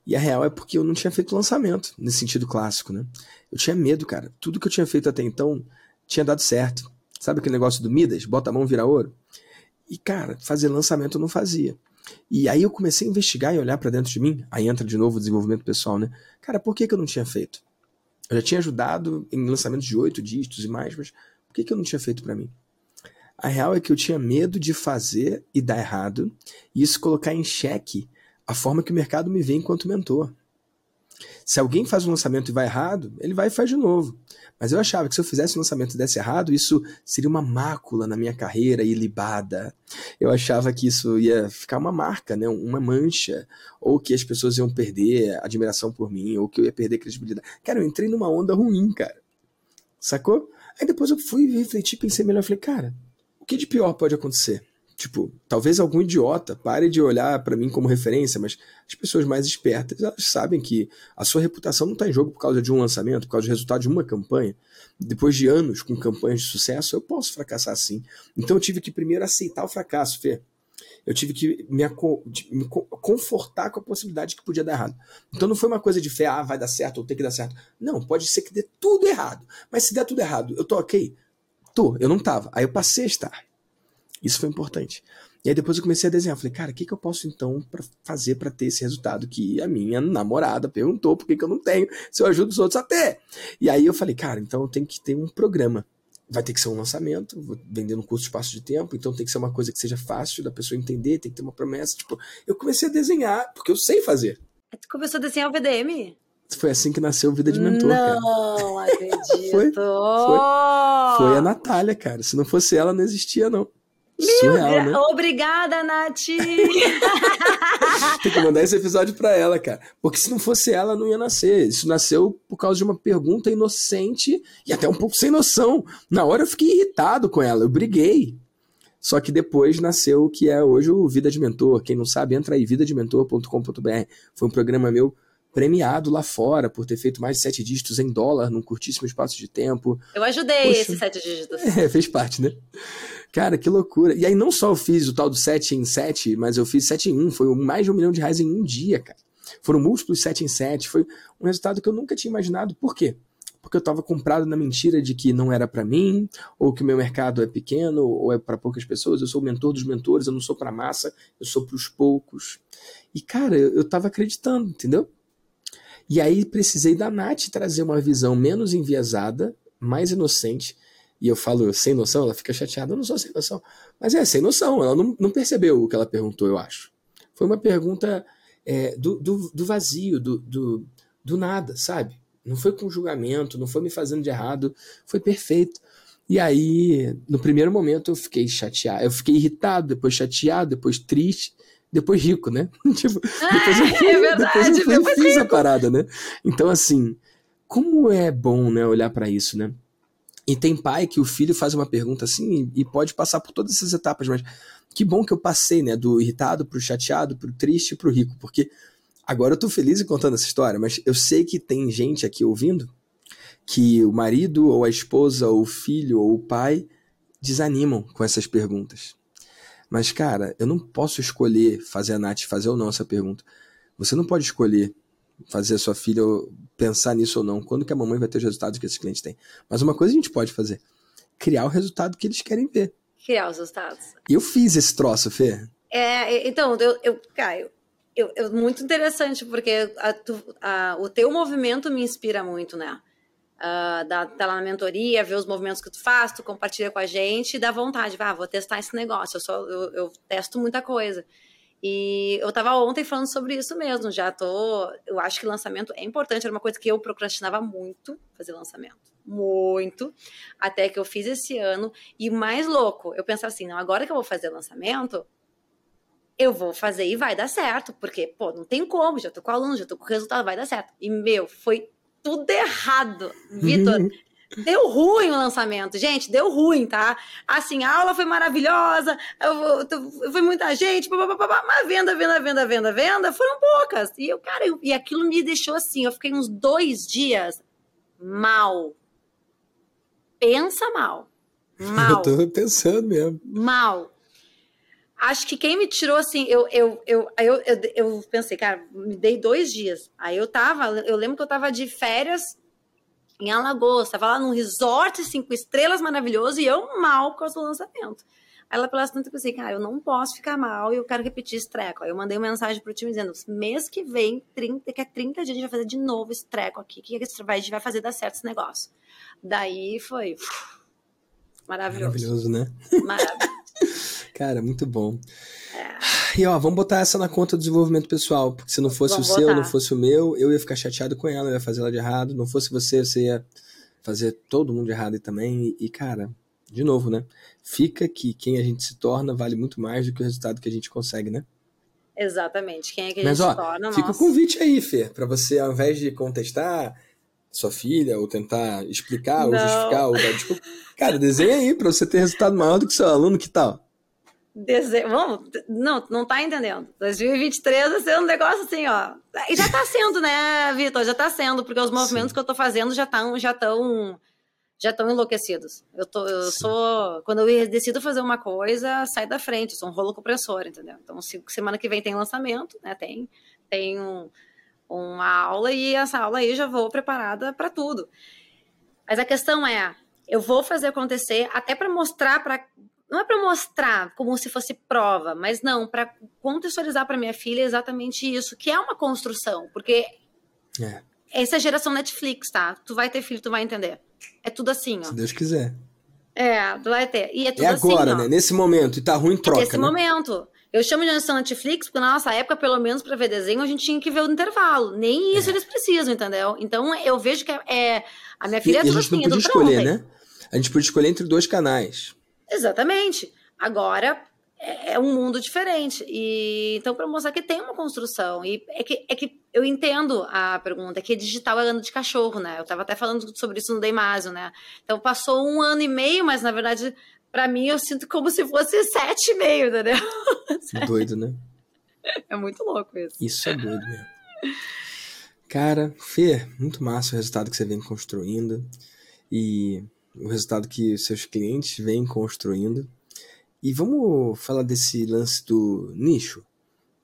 E a real é porque eu não tinha feito lançamento, nesse sentido clássico, né? Eu tinha medo, cara. Tudo que eu tinha feito até então tinha dado certo. Sabe aquele negócio do Midas? Bota a mão, vira ouro? E, cara, fazer lançamento eu não fazia. E aí eu comecei a investigar e olhar para dentro de mim. Aí entra de novo o desenvolvimento pessoal, né? Cara, por que, que eu não tinha feito? Eu já tinha ajudado em lançamentos de oito dígitos e mais, mas por que, que eu não tinha feito para mim? A real é que eu tinha medo de fazer e dar errado, e isso colocar em xeque a forma que o mercado me vê enquanto mentor. Se alguém faz um lançamento e vai errado, ele vai e faz de novo. Mas eu achava que se eu fizesse um lançamento e desse errado, isso seria uma mácula na minha carreira ilibada. Eu achava que isso ia ficar uma marca, né? uma mancha, ou que as pessoas iam perder admiração por mim, ou que eu ia perder credibilidade. Cara, eu entrei numa onda ruim, cara. Sacou? Aí depois eu fui refletir, pensei melhor, falei, cara, o que de pior pode acontecer? Tipo, talvez algum idiota pare de olhar para mim como referência, mas as pessoas mais espertas, elas sabem que a sua reputação não está em jogo por causa de um lançamento, por causa do resultado de uma campanha. Depois de anos com campanhas de sucesso, eu posso fracassar sim. Então eu tive que primeiro aceitar o fracasso, Fê. Eu tive que me, me confortar com a possibilidade que podia dar errado. Então não foi uma coisa de fé, ah, vai dar certo ou tem que dar certo. Não, pode ser que dê tudo errado. Mas se der tudo errado, eu tô ok? Tô, eu não tava. Aí eu passei a estar. Isso foi importante. E aí depois eu comecei a desenhar. Falei, cara, o que, que eu posso então pra fazer para ter esse resultado que a minha namorada perguntou por que, que eu não tenho, se eu ajudo os outros a ter. E aí eu falei, cara, então eu tenho que ter um programa. Vai ter que ser um lançamento, vou vendendo um curso de espaço de tempo, então tem que ser uma coisa que seja fácil da pessoa entender, tem que ter uma promessa. Tipo, eu comecei a desenhar, porque eu sei fazer. Tu começou a desenhar o VDM? Foi assim que nasceu Vida de Mentor, não, cara. acredito. foi, foi, foi a Natália, cara. Se não fosse ela, não existia, não. Surreal, né? Obrigada, Nath! Tem que mandar esse episódio pra ela, cara. Porque se não fosse ela, não ia nascer. Isso nasceu por causa de uma pergunta inocente e até um pouco sem noção. Na hora eu fiquei irritado com ela, eu briguei. Só que depois nasceu o que é hoje o Vida de Mentor. Quem não sabe, entra aí, vidadementor.com.br. Foi um programa meu premiado lá fora por ter feito mais de sete dígitos em dólar num curtíssimo espaço de tempo. Eu ajudei Poxa, esses sete dígitos. É, fez parte, né? Cara, que loucura. E aí não só eu fiz o tal do 7 em 7, mas eu fiz 7 em 1. Foi mais de um milhão de reais em um dia, cara. Foram múltiplos 7 em 7. Foi um resultado que eu nunca tinha imaginado. Por quê? Porque eu estava comprado na mentira de que não era para mim, ou que o meu mercado é pequeno, ou é para poucas pessoas. Eu sou o mentor dos mentores, eu não sou para massa, eu sou para os poucos. E, cara, eu estava acreditando, entendeu? E aí precisei da Nath trazer uma visão menos enviesada, mais inocente. E eu falo sem noção, ela fica chateada, eu não sou sem noção. Mas é, sem noção, ela não, não percebeu o que ela perguntou, eu acho. Foi uma pergunta é, do, do, do, vazio, do, do, do nada, sabe? Não foi com julgamento, não foi me fazendo de errado, foi perfeito. E aí, no primeiro momento, eu fiquei chateado, eu fiquei irritado, depois chateado, depois triste depois rico, né? tipo, depois eu fui, é verdade, depois eu fui, depois fiz rico. a parada, né? Então, assim, como é bom, né, olhar para isso, né? E tem pai que o filho faz uma pergunta assim e, pode passar por todas essas etapas, mas que bom que eu passei, né, do irritado pro chateado, pro triste, pro rico, porque agora eu tô feliz em contando essa história, mas eu sei que tem gente aqui ouvindo que o marido ou a esposa ou o filho ou o pai desanimam com essas perguntas. Mas, cara, eu não posso escolher fazer a Nath fazer ou não essa pergunta. Você não pode escolher fazer a sua filha pensar nisso ou não. Quando que a mamãe vai ter os resultados que esses clientes têm? Mas uma coisa a gente pode fazer: criar o resultado que eles querem ver. Criar os resultados. Eu fiz esse troço, Fê. É, então, eu, eu Caio, eu, eu, muito interessante, porque a, a, o teu movimento me inspira muito, né? Uh, da, tá lá na mentoria, ver os movimentos que tu faz, tu compartilha com a gente e dá vontade, ah, vou testar esse negócio, eu, só, eu, eu testo muita coisa. E eu tava ontem falando sobre isso mesmo, já tô. Eu acho que lançamento é importante, era uma coisa que eu procrastinava muito fazer lançamento. Muito. Até que eu fiz esse ano. E mais louco, eu pensava assim: não, agora que eu vou fazer lançamento, eu vou fazer e vai dar certo. Porque, pô, não tem como, já tô com aluno, já tô com resultado, vai dar certo. E, meu, foi tudo errado. Vitor, Deu ruim o lançamento, gente, deu ruim, tá? Assim, a aula foi maravilhosa, eu, foi muita gente, mas venda, venda, venda, venda, venda, foram poucas. E eu, cara, eu, e aquilo me deixou assim, eu fiquei uns dois dias mal. Pensa mal. Mal. Eu tô pensando mesmo. Mal. Acho que quem me tirou assim, eu, eu, eu, eu, eu, eu pensei, cara, me dei dois dias. Aí eu tava, eu lembro que eu tava de férias em Alagoas, estava lá num resort cinco estrelas maravilhoso e eu mal causa do lançamento. Aí ela pela tanto assim, cara, eu não posso ficar mal e eu quero repetir esse treco. Aí eu mandei uma mensagem pro time dizendo, mês que vem, 30, daqui a 30 dias a gente vai fazer de novo esse treco aqui. O que a gente vai fazer dar certo esse negócio? Daí foi uf, maravilhoso. Maravilhoso, né? Maravilhoso. cara, muito bom. É. E ó, vamos botar essa na conta do desenvolvimento pessoal, porque se não fosse vamos o botar. seu, não fosse o meu, eu ia ficar chateado com ela, eu ia fazer ela de errado. Não fosse você, você ia fazer todo mundo de errado também. E, cara, de novo, né? Fica que quem a gente se torna vale muito mais do que o resultado que a gente consegue, né? Exatamente. Quem é que a Mas, gente ó, se torna? Fica nossa. o convite aí, Fê, para você, ao invés de contestar sua filha, ou tentar explicar, não. ou justificar, ou dar desculpa. Cara, desenha aí para você ter resultado maior do que seu aluno, que tal? Dezembro, vamos, não, não tá entendendo. 2023 vai ser um negócio assim, ó. E já tá sendo, né, Vitor? Já tá sendo, porque os movimentos Sim. que eu tô fazendo já estão já tão, já estão enlouquecidos. Eu, tô, eu sou. Quando eu decido fazer uma coisa, sai da frente, eu sou um rolo compressor, entendeu? Então, semana que vem tem lançamento, né? Tem, tem um, uma aula e essa aula aí já vou preparada para tudo. Mas a questão é, eu vou fazer acontecer até para mostrar para não é para mostrar como se fosse prova, mas não, para contextualizar para minha filha exatamente isso, que é uma construção, porque é. essa é a geração Netflix, tá? Tu vai ter filho, tu vai entender. É tudo assim, ó. Se Deus quiser. É, tu vai ter. E é tudo é agora, assim, né? Nesse momento, e tá ruim, troca, é Nesse né? momento. Eu chamo de geração Netflix porque na nossa época, pelo menos para ver desenho, a gente tinha que ver o intervalo. Nem isso é. eles precisam, entendeu? Então eu vejo que é. A minha filha e, é tudo a gente assim, não podia escolher, né? A gente podia escolher entre dois canais. Exatamente. Agora é, é um mundo diferente. E então, para mostrar que tem uma construção. E é que, é que eu entendo a pergunta, é que digital é ano de cachorro, né? Eu estava até falando sobre isso no Deimásio, né? Então passou um ano e meio, mas na verdade, para mim, eu sinto como se fosse sete e meio, entendeu? Doido, né? É muito louco isso. Isso é doido mesmo. Cara, Fê, muito massa o resultado que você vem construindo. E o resultado que seus clientes vêm construindo. E vamos falar desse lance do nicho?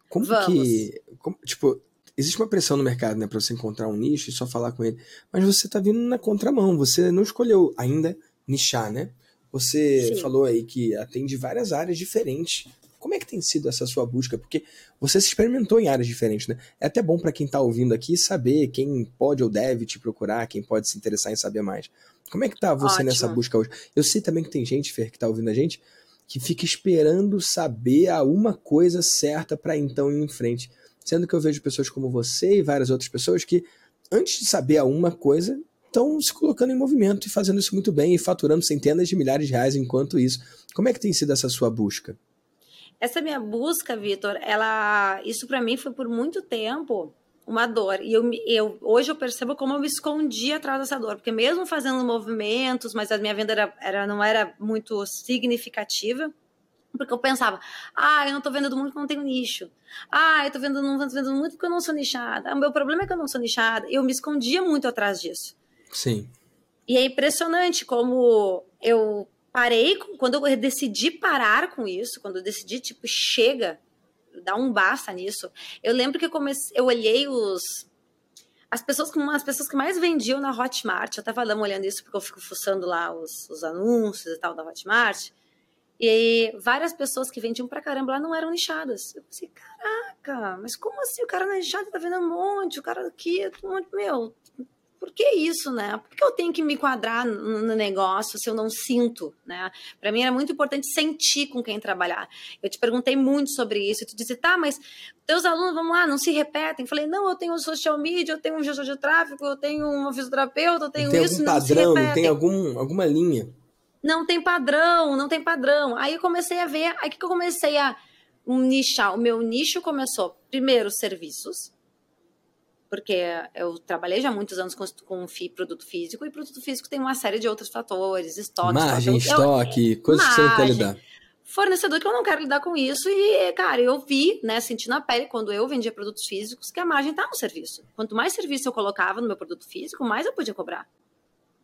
Como vamos. que. Como, tipo, existe uma pressão no mercado, né, para você encontrar um nicho e só falar com ele. Mas você tá vindo na contramão, você não escolheu ainda nichar, né? Você Sim. falou aí que atende várias áreas diferentes. Como é que tem sido essa sua busca? Porque você se experimentou em áreas diferentes, né? É até bom para quem tá ouvindo aqui saber quem pode ou deve te procurar, quem pode se interessar em saber mais. Como é que tá você Ótimo. nessa busca hoje? Eu sei também que tem gente, Fer, que tá ouvindo a gente, que fica esperando saber a uma coisa certa para então ir em frente. Sendo que eu vejo pessoas como você e várias outras pessoas que, antes de saber a uma coisa, estão se colocando em movimento e fazendo isso muito bem e faturando centenas de milhares de reais enquanto isso. Como é que tem sido essa sua busca? Essa minha busca, Vitor, ela, isso para mim foi por muito tempo uma dor. E eu, eu, hoje eu percebo como eu me escondi atrás dessa dor, porque mesmo fazendo movimentos, mas a minha venda era, era, não era muito significativa, porque eu pensava, ah, eu não tô vendendo muito porque eu não tenho nicho. Ah, eu tô vendendo, não tô vendendo muito porque eu não sou nichada. O meu problema é que eu não sou nichada. Eu me escondia muito atrás disso. Sim. E é impressionante como eu parei, quando eu decidi parar com isso, quando eu decidi, tipo, chega, dar um basta nisso. Eu lembro que eu comecei, eu olhei os as pessoas, as pessoas que mais vendiam na Hotmart, eu tava dando olhando isso porque eu fico fuçando lá os, os anúncios e tal da Hotmart, e várias pessoas que vendiam pra caramba lá não eram nichadas. Eu pensei, caraca, mas como assim? O cara na nichada tá vendendo um monte, o cara aqui, um monte, meu, por que isso, né? Por que eu tenho que me enquadrar no negócio se eu não sinto, né? Para mim era muito importante sentir com quem trabalhar. Eu te perguntei muito sobre isso, e tu disse, tá, mas teus alunos, vamos lá, não se repetem. Falei, não, eu tenho um social media, eu tenho um gestor de tráfego, eu tenho um fisioterapeuta, eu tenho tem isso, algum não padrão, tem algum, alguma linha. Não tem padrão, não tem padrão. Aí eu comecei a ver, aí que eu comecei a nichar. O meu nicho começou, primeiro, serviços, porque eu trabalhei já muitos anos com, com produto físico, e produto físico tem uma série de outros fatores, estoque, margem, estoque, eu, coisas margem, que você não quer lidar. Fornecedor que eu não quero lidar com isso, e, cara, eu vi, né, senti na pele, quando eu vendia produtos físicos, que a margem tá no serviço. Quanto mais serviço eu colocava no meu produto físico, mais eu podia cobrar.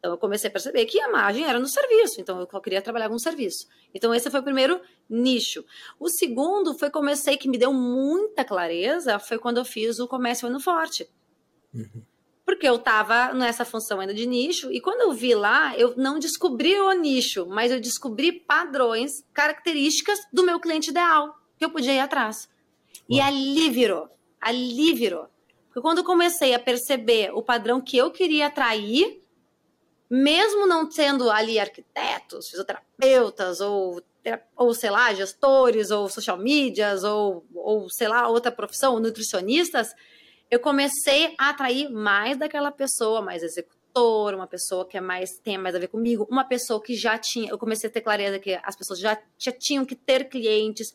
Então eu comecei a perceber que a margem era no serviço, então eu queria trabalhar com serviço. Então esse foi o primeiro nicho. O segundo foi comecei que me deu muita clareza, foi quando eu fiz o comércio ano forte. Uhum. Porque eu estava nessa função ainda de nicho, e quando eu vi lá, eu não descobri o nicho, mas eu descobri padrões, características do meu cliente ideal, que eu podia ir atrás. Uau. E ali virou, ali virou. Porque quando eu comecei a perceber o padrão que eu queria atrair, mesmo não sendo ali arquitetos, fisioterapeutas ou, ou sei lá, gestores ou social medias ou, ou sei lá, outra profissão, nutricionistas, eu comecei a atrair mais daquela pessoa, mais executor, uma pessoa que é mais tem mais a ver comigo, uma pessoa que já tinha, eu comecei a ter clareza que as pessoas já, já tinham que ter clientes,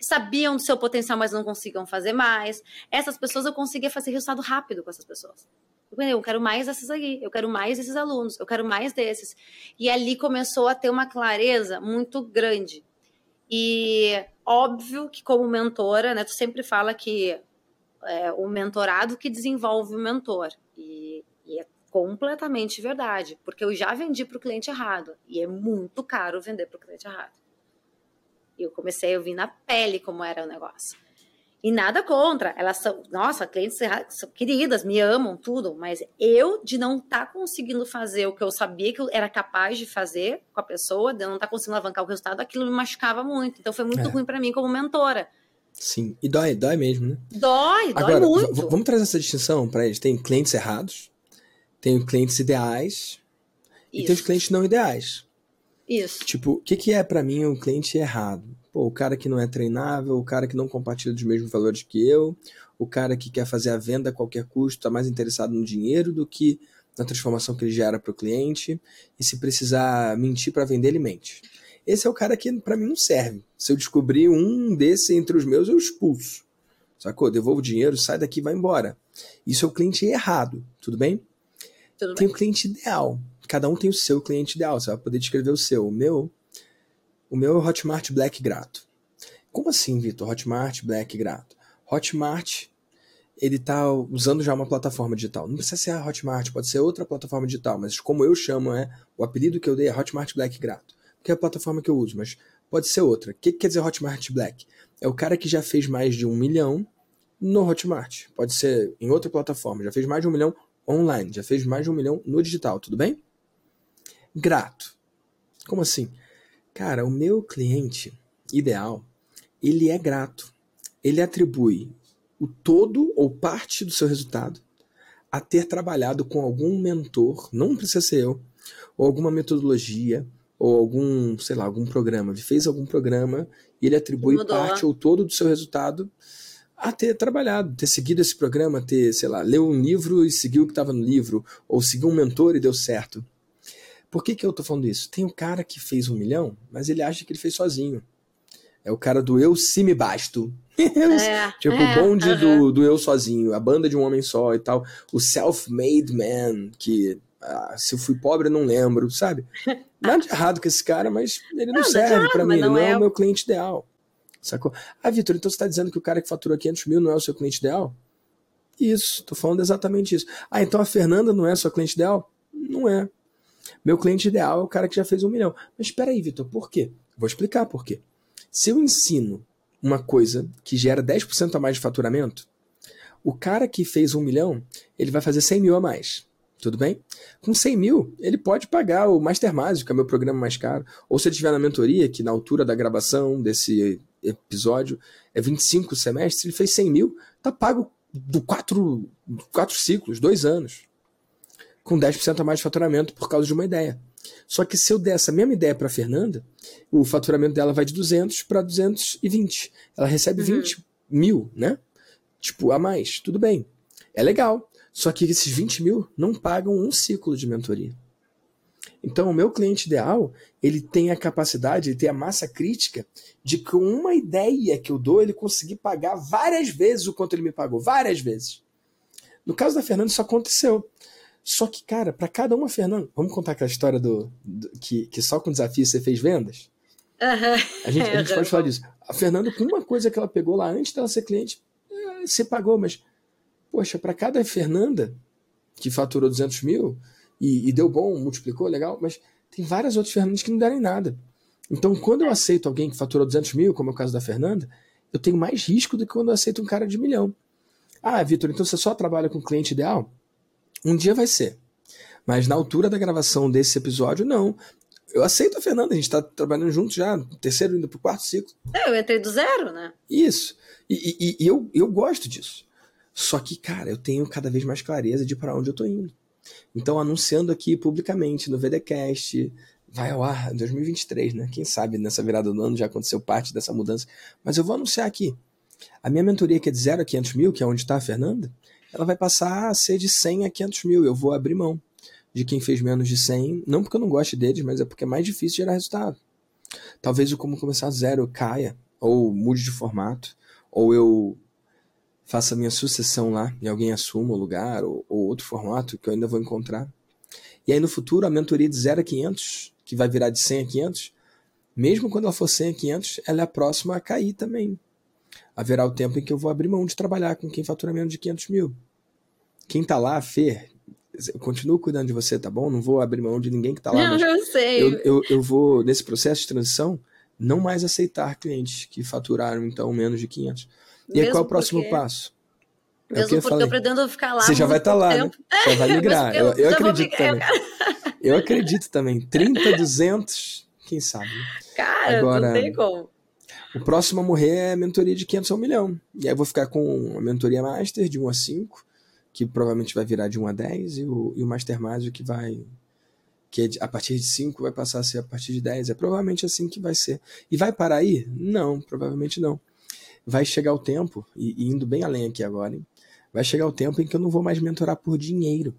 sabiam do seu potencial, mas não conseguiam fazer mais. Essas pessoas eu conseguia fazer resultado rápido com essas pessoas. Eu quero mais desses aqui, eu quero mais desses alunos, eu quero mais desses. E ali começou a ter uma clareza muito grande. E óbvio que como mentora, né, tu sempre fala que é o mentorado que desenvolve o mentor. E, e é completamente verdade, porque eu já vendi para o cliente errado e é muito caro vender para o cliente errado. E eu comecei, eu vi na pele como era o negócio. E nada contra, elas são, nossa, clientes são queridas, me amam, tudo, mas eu de não estar tá conseguindo fazer o que eu sabia que eu era capaz de fazer com a pessoa, de não estar tá conseguindo alavancar o resultado, aquilo me machucava muito. Então foi muito é. ruim para mim como mentora. Sim, e dói, dói mesmo, né? Dói, Agora, dói muito. Vamos trazer essa distinção para eles. Tem clientes errados, tem clientes ideais Isso. e tem os clientes não ideais. Isso. Tipo, o que, que é para mim um cliente errado? Pô, o cara que não é treinável, o cara que não compartilha dos mesmos valores que eu, o cara que quer fazer a venda a qualquer custo, está mais interessado no dinheiro do que na transformação que ele gera para o cliente, e se precisar mentir para vender, ele mente. Esse é o cara que para mim não serve. Se eu descobrir um desse entre os meus, eu expulso. Sacou? Devolvo o dinheiro, sai daqui e vai embora. Isso é o cliente errado, tudo bem? Tudo tem bem. o cliente ideal. Cada um tem o seu cliente ideal. Você vai poder descrever o seu. O meu o meu é o Hotmart Black Grato. Como assim, Vitor? Hotmart Black Grato. Hotmart, ele está usando já uma plataforma digital. Não precisa ser a Hotmart, pode ser outra plataforma digital, mas como eu chamo, é o apelido que eu dei é Hotmart Black Grato, que é a plataforma que eu uso, mas pode ser outra. O que, que quer dizer Hotmart Black? É o cara que já fez mais de um milhão no Hotmart. Pode ser em outra plataforma, já fez mais de um milhão online, já fez mais de um milhão no digital, tudo bem? Grato. Como assim? Cara, o meu cliente ideal, ele é grato. Ele atribui o todo ou parte do seu resultado a ter trabalhado com algum mentor, não precisa ser eu, ou alguma metodologia, ou algum, sei lá, algum programa. Ele fez algum programa e ele atribui Mudou. parte ou todo do seu resultado a ter trabalhado, ter seguido esse programa, ter, sei lá, leu um livro e seguiu o que estava no livro, ou seguiu um mentor e deu certo. Por que, que eu tô falando isso? Tem um cara que fez um milhão, mas ele acha que ele fez sozinho. É o cara do eu se me basto. É, tipo, é, o bonde uh -huh. do, do eu sozinho, a banda de um homem só e tal. O self-made man, que ah, se eu fui pobre eu não lembro, sabe? Nada de errado com esse cara, mas ele não, não serve para mim, ele não é, é o meu cliente ideal. Sacou? Ah, Vitor, então você tá dizendo que o cara que fatura 500 mil não é o seu cliente ideal? Isso, tô falando exatamente isso. Ah, então a Fernanda não é sua cliente ideal? Não é. Meu cliente ideal é o cara que já fez um milhão. Mas espera aí, Vitor, por quê? Vou explicar por quê. Se eu ensino uma coisa que gera 10% a mais de faturamento, O cara que fez um milhão, ele vai fazer 100 mil a mais. Tudo bem? Com 100 mil, ele pode pagar o Master Mágico, que é meu programa mais caro. Ou se ele estiver na mentoria, que na altura da gravação desse episódio é 25 semestres, ele fez 100 mil, tá pago do quatro, quatro ciclos, dois anos. Com 10% a mais de faturamento por causa de uma ideia. Só que se eu der essa mesma ideia para Fernanda, o faturamento dela vai de 200 para 220. Ela recebe uhum. 20 mil, né? Tipo, a mais. Tudo bem. É legal. Só que esses 20 mil não pagam um ciclo de mentoria. Então, o meu cliente ideal, ele tem a capacidade, ele tem a massa crítica de com uma ideia que eu dou, ele conseguir pagar várias vezes o quanto ele me pagou. Várias vezes. No caso da Fernanda, isso aconteceu. Só que, cara, para cada uma, Fernanda, vamos contar aquela história do, do, que, que só com desafio você fez vendas? Uhum. A gente, a gente pode falar disso. A Fernanda, com uma coisa que ela pegou lá antes dela ser cliente, eh, você pagou, mas Poxa, para cada Fernanda que faturou 200 mil e, e, deu bom, multiplicou, legal, mas tem várias outras Fernandas que não deram em nada. Então, quando eu aceito alguém que faturou 200 mil, como é o caso da Fernanda, eu tenho mais risco do que quando eu aceito um cara de milhão. Ah, Vitor, então você só trabalha com cliente ideal? Um dia vai ser. Mas na altura da gravação desse episódio, não. Eu aceito a Fernanda, a gente está trabalhando juntos já, terceiro indo para o quarto ciclo. É, eu entrei do zero, né? Isso. E, e, e eu, eu gosto disso. Só que, cara, eu tenho cada vez mais clareza de para onde eu tô indo. Então, anunciando aqui publicamente no VDcast, vai ao ar em 2023, né? Quem sabe nessa virada do ano já aconteceu parte dessa mudança. Mas eu vou anunciar aqui. A minha mentoria, que é de 0 a 500 mil, que é onde está a Fernanda, ela vai passar a ser de 100 a 500 mil. Eu vou abrir mão de quem fez menos de 100, não porque eu não goste deles, mas é porque é mais difícil gerar resultado. Talvez o como começar zero caia, ou mude de formato, ou eu faça a minha sucessão lá e alguém assuma o lugar ou, ou, outro formato que eu ainda vou encontrar. E aí no futuro a mentoria de 0 a 500, que vai virar de 100 a 500, mesmo quando ela for 100 a 500, ela é a próxima a cair também. Haverá o tempo em que eu vou abrir mão de trabalhar com quem fatura menos de 500 mil. Quem tá lá, Fer, eu continuo cuidando de você, tá bom? Não vou abrir mão de ninguém que tá lá. Não, eu sei. Eu, eu, eu vou, nesse processo de transição, não mais aceitar clientes que faturaram, então, menos de 500 e aí, qual é o próximo porque... passo? É Mesmo eu porque eu pretendo ficar lá. Você já vai estar tá lá, né? Já vai migrar. eu, eu, acredito também. Eu acredito também. 30, 200, quem sabe. Cara, Agora, não tem como. O próximo a morrer é a mentoria de 500 a 1 milhão. E aí eu vou ficar com a mentoria Master de 1 a 5, que provavelmente vai virar de 1 a 10, e o, e o Master Mágico que vai. que é a partir de 5 vai passar a ser a partir de 10. É provavelmente assim que vai ser. E vai parar aí? Não, provavelmente não vai chegar o tempo, e, e indo bem além aqui agora, hein? vai chegar o tempo em que eu não vou mais mentorar por dinheiro.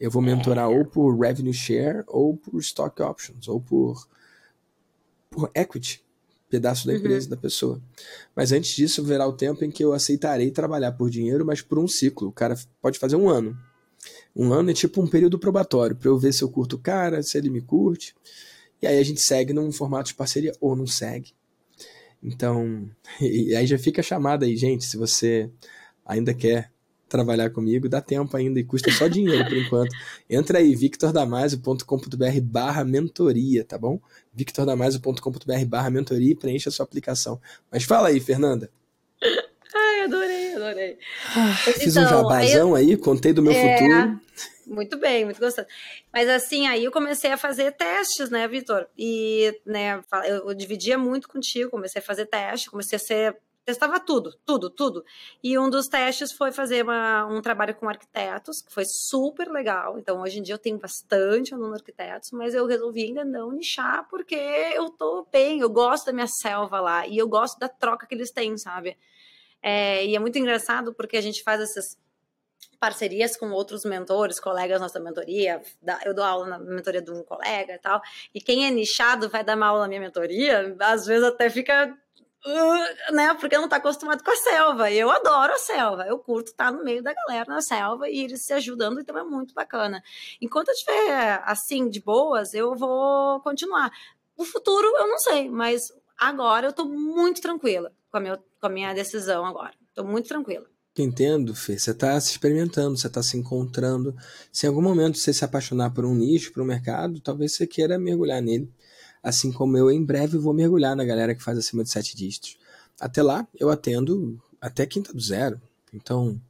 Eu vou mentorar ou por revenue share, ou por stock options, ou por, por equity, pedaço da empresa uhum. da pessoa. Mas antes disso, verá o tempo em que eu aceitarei trabalhar por dinheiro, mas por um ciclo. O cara pode fazer um ano. Um ano é tipo um período probatório, para eu ver se eu curto o cara, se ele me curte. E aí a gente segue num formato de parceria ou não segue. Então, e aí já fica a chamada aí, gente, se você ainda quer trabalhar comigo, dá tempo ainda e custa só dinheiro por enquanto. Entra aí, victordamasio.com.br barra mentoria, tá bom? victordamasio.com.br barra mentoria e preencha a sua aplicação. Mas fala aí, Fernanda. Ai, adorei, adorei. Ah, fiz então, um jabazão aí, eu... aí, contei do meu é... futuro. Muito bem, muito gostoso. Mas assim, aí eu comecei a fazer testes, né, Vitor? E, né, eu, eu dividia muito contigo, comecei a fazer teste, comecei a ser testava tudo, tudo, tudo. E um dos testes foi fazer uma, um trabalho com arquitetos, que foi super legal. Então, hoje em dia eu tenho bastante aluno arquitetos, mas eu resolvi ainda não nichar, porque eu tô bem, eu gosto da minha selva lá, e eu gosto da troca que eles têm, sabe? É, e é muito engraçado porque a gente faz essas parcerias com outros mentores, colegas nossa mentoria. Eu dou aula na mentoria de um colega e tal. E quem é nichado vai dar uma aula na minha mentoria, às vezes até fica. Uh, né? Porque não está acostumado com a selva. Eu adoro a selva. Eu curto estar no meio da galera na selva e eles se ajudando, então é muito bacana. Enquanto eu estiver assim, de boas, eu vou continuar. O futuro eu não sei, mas agora eu estou muito tranquila com a, minha, com a minha decisão agora. Estou muito tranquila entendo, Fê, você está se experimentando, você está se encontrando. Se em algum momento você se apaixonar por um nicho, por um mercado, talvez você queira mergulhar nele. Assim como eu, em breve, vou mergulhar na galera que faz acima de sete dígitos. Até lá, eu atendo até quinta do zero. Então,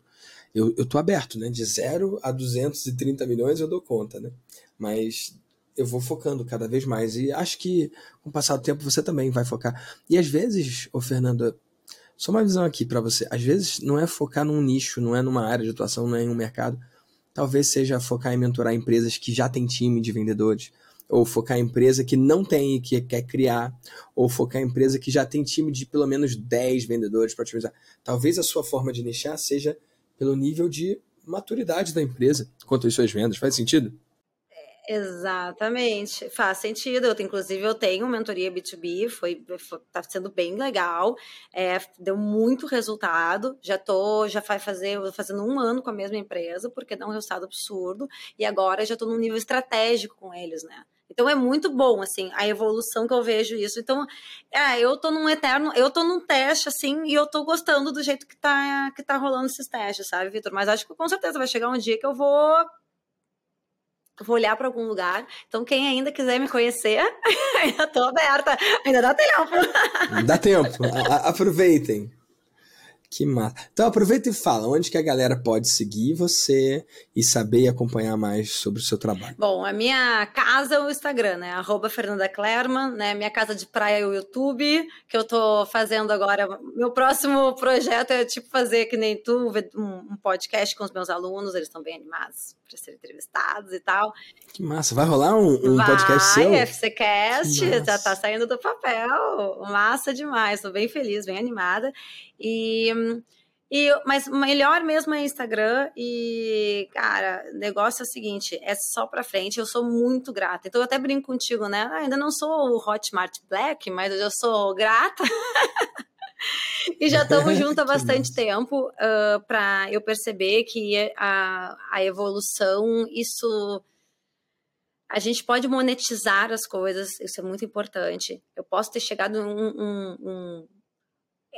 eu, eu tô aberto, né? De 0 a 230 milhões eu dou conta, né? Mas eu vou focando cada vez mais. E acho que com o passar do tempo você também vai focar. E às vezes, ô Fernanda, só uma visão aqui para você. Às vezes não é focar num nicho, não é numa área de atuação, não é em um mercado. Talvez seja focar em mentorar empresas que já têm time de vendedores, ou focar em empresa que não tem e que quer criar, ou focar em empresa que já tem time de pelo menos 10 vendedores para otimizar. Talvez a sua forma de nichar seja pelo nível de maturidade da empresa quanto às suas vendas. Faz sentido? Exatamente, faz sentido. Eu, inclusive, eu tenho mentoria B2B, foi, foi tá sendo bem legal, é, deu muito resultado. Já tô, já vai fazer, fazendo um ano com a mesma empresa, porque dá um resultado absurdo, e agora já estou num nível estratégico com eles, né? Então é muito bom, assim, a evolução que eu vejo isso. Então, é, eu tô num eterno, eu tô num teste, assim, e eu tô gostando do jeito que tá, que tá rolando esses testes, sabe, Vitor? Mas acho que com certeza vai chegar um dia que eu vou vou olhar para algum lugar. Então, quem ainda quiser me conhecer, ainda tô aberta. Ainda dá tempo. Dá tempo. A aproveitem. Que massa. Então aproveita e fala, onde que a galera pode seguir você e saber e acompanhar mais sobre o seu trabalho? Bom, a minha casa é o Instagram, né? Arroba Fernanda Klerman, né? Minha casa de praia é o YouTube, que eu tô fazendo agora. Meu próximo projeto é tipo fazer que nem tu, um podcast com os meus alunos, eles estão bem animados para serem entrevistados e tal. Que massa. Vai rolar um, um Vai, podcast seu? FCCast, já tá saindo do papel. Massa demais, tô bem feliz, bem animada. E, e, mas melhor mesmo é Instagram e, cara, o negócio é o seguinte, é só pra frente, eu sou muito grata. Então eu até brinco contigo, né? Ah, ainda não sou o Hotmart Black, mas eu já sou grata. e já estamos juntos há bastante tempo uh, para eu perceber que a, a evolução, isso a gente pode monetizar as coisas, isso é muito importante. Eu posso ter chegado em um, um, um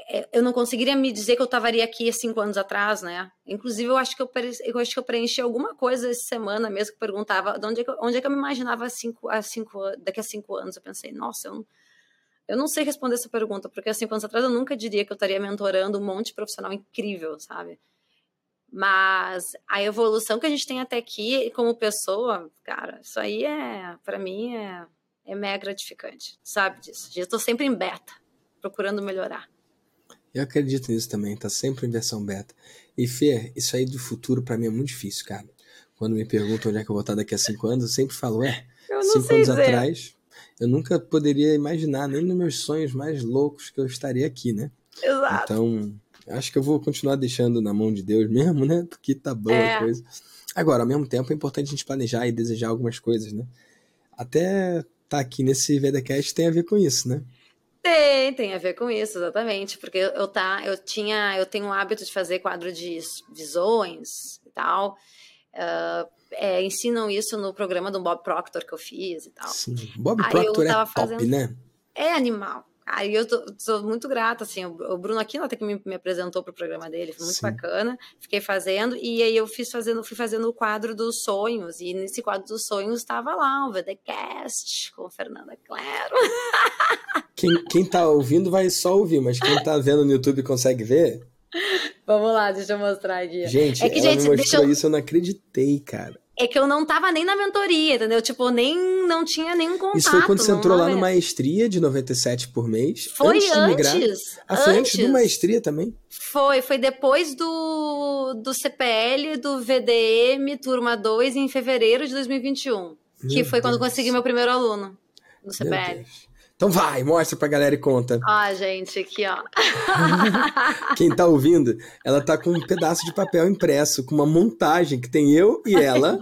é, eu não conseguiria me dizer que eu estaria aqui cinco anos atrás, né? Inclusive, eu acho que eu, eu, acho que eu preenchi alguma coisa essa semana mesmo que perguntava de onde é que, eu, onde é que eu me imaginava cinco, a cinco, daqui a cinco anos. Eu pensei, nossa, eu não, eu não sei responder essa pergunta, porque há cinco anos atrás eu nunca diria que eu estaria mentorando um monte de profissional incrível, sabe? Mas a evolução que a gente tem até aqui como pessoa, cara, isso aí é, para mim, é, é mega gratificante, sabe disso. Eu estou sempre em beta, procurando melhorar. Eu acredito nisso também, tá sempre em versão beta. E Fê, isso aí do futuro para mim é muito difícil, cara. Quando me perguntam onde é que eu vou estar daqui a cinco anos, eu sempre falo, é, cinco anos dizer. atrás, eu nunca poderia imaginar, nem nos meus sonhos mais loucos, que eu estaria aqui, né? Exato. Então, acho que eu vou continuar deixando na mão de Deus mesmo, né? Porque tá boa é. a coisa. Agora, ao mesmo tempo, é importante a gente planejar e desejar algumas coisas, né? Até tá aqui nesse VDCast tem a ver com isso, né? Tem, tem a ver com isso, exatamente. Porque eu, tá, eu tinha, eu tenho o hábito de fazer quadro de visões e tal. Uh, é, ensinam isso no programa do Bob Proctor que eu fiz e tal. Sim. Bob Aí Proctor é top, fazendo... né? É animal. Aí eu tô, sou muito grata, assim, o Bruno Aquino até que me, me apresentou pro programa dele, foi muito Sim. bacana, fiquei fazendo, e aí eu fiz fazendo, fui fazendo o quadro dos sonhos, e nesse quadro dos sonhos estava lá o VDcast com Fernanda Claro. Quem, quem tá ouvindo vai só ouvir, mas quem tá vendo no YouTube consegue ver? Vamos lá, deixa eu mostrar aqui. Gente, é que, ela gente, me mostrou eu... isso, eu não acreditei, cara é que eu não tava nem na mentoria, entendeu? Tipo, nem não tinha nenhum contato. Isso foi quando você entrou lá no Maestria de 97 por mês? Foi antes. antes ah, foi antes. antes do Maestria também? Foi, foi depois do, do CPL, do VDM, turma 2, em fevereiro de 2021. Meu que foi Deus. quando consegui meu primeiro aluno no CPL. Então vai, mostra pra galera e conta. Ó, gente, aqui, ó. Quem tá ouvindo, ela tá com um pedaço de papel impresso, com uma montagem que tem eu e ela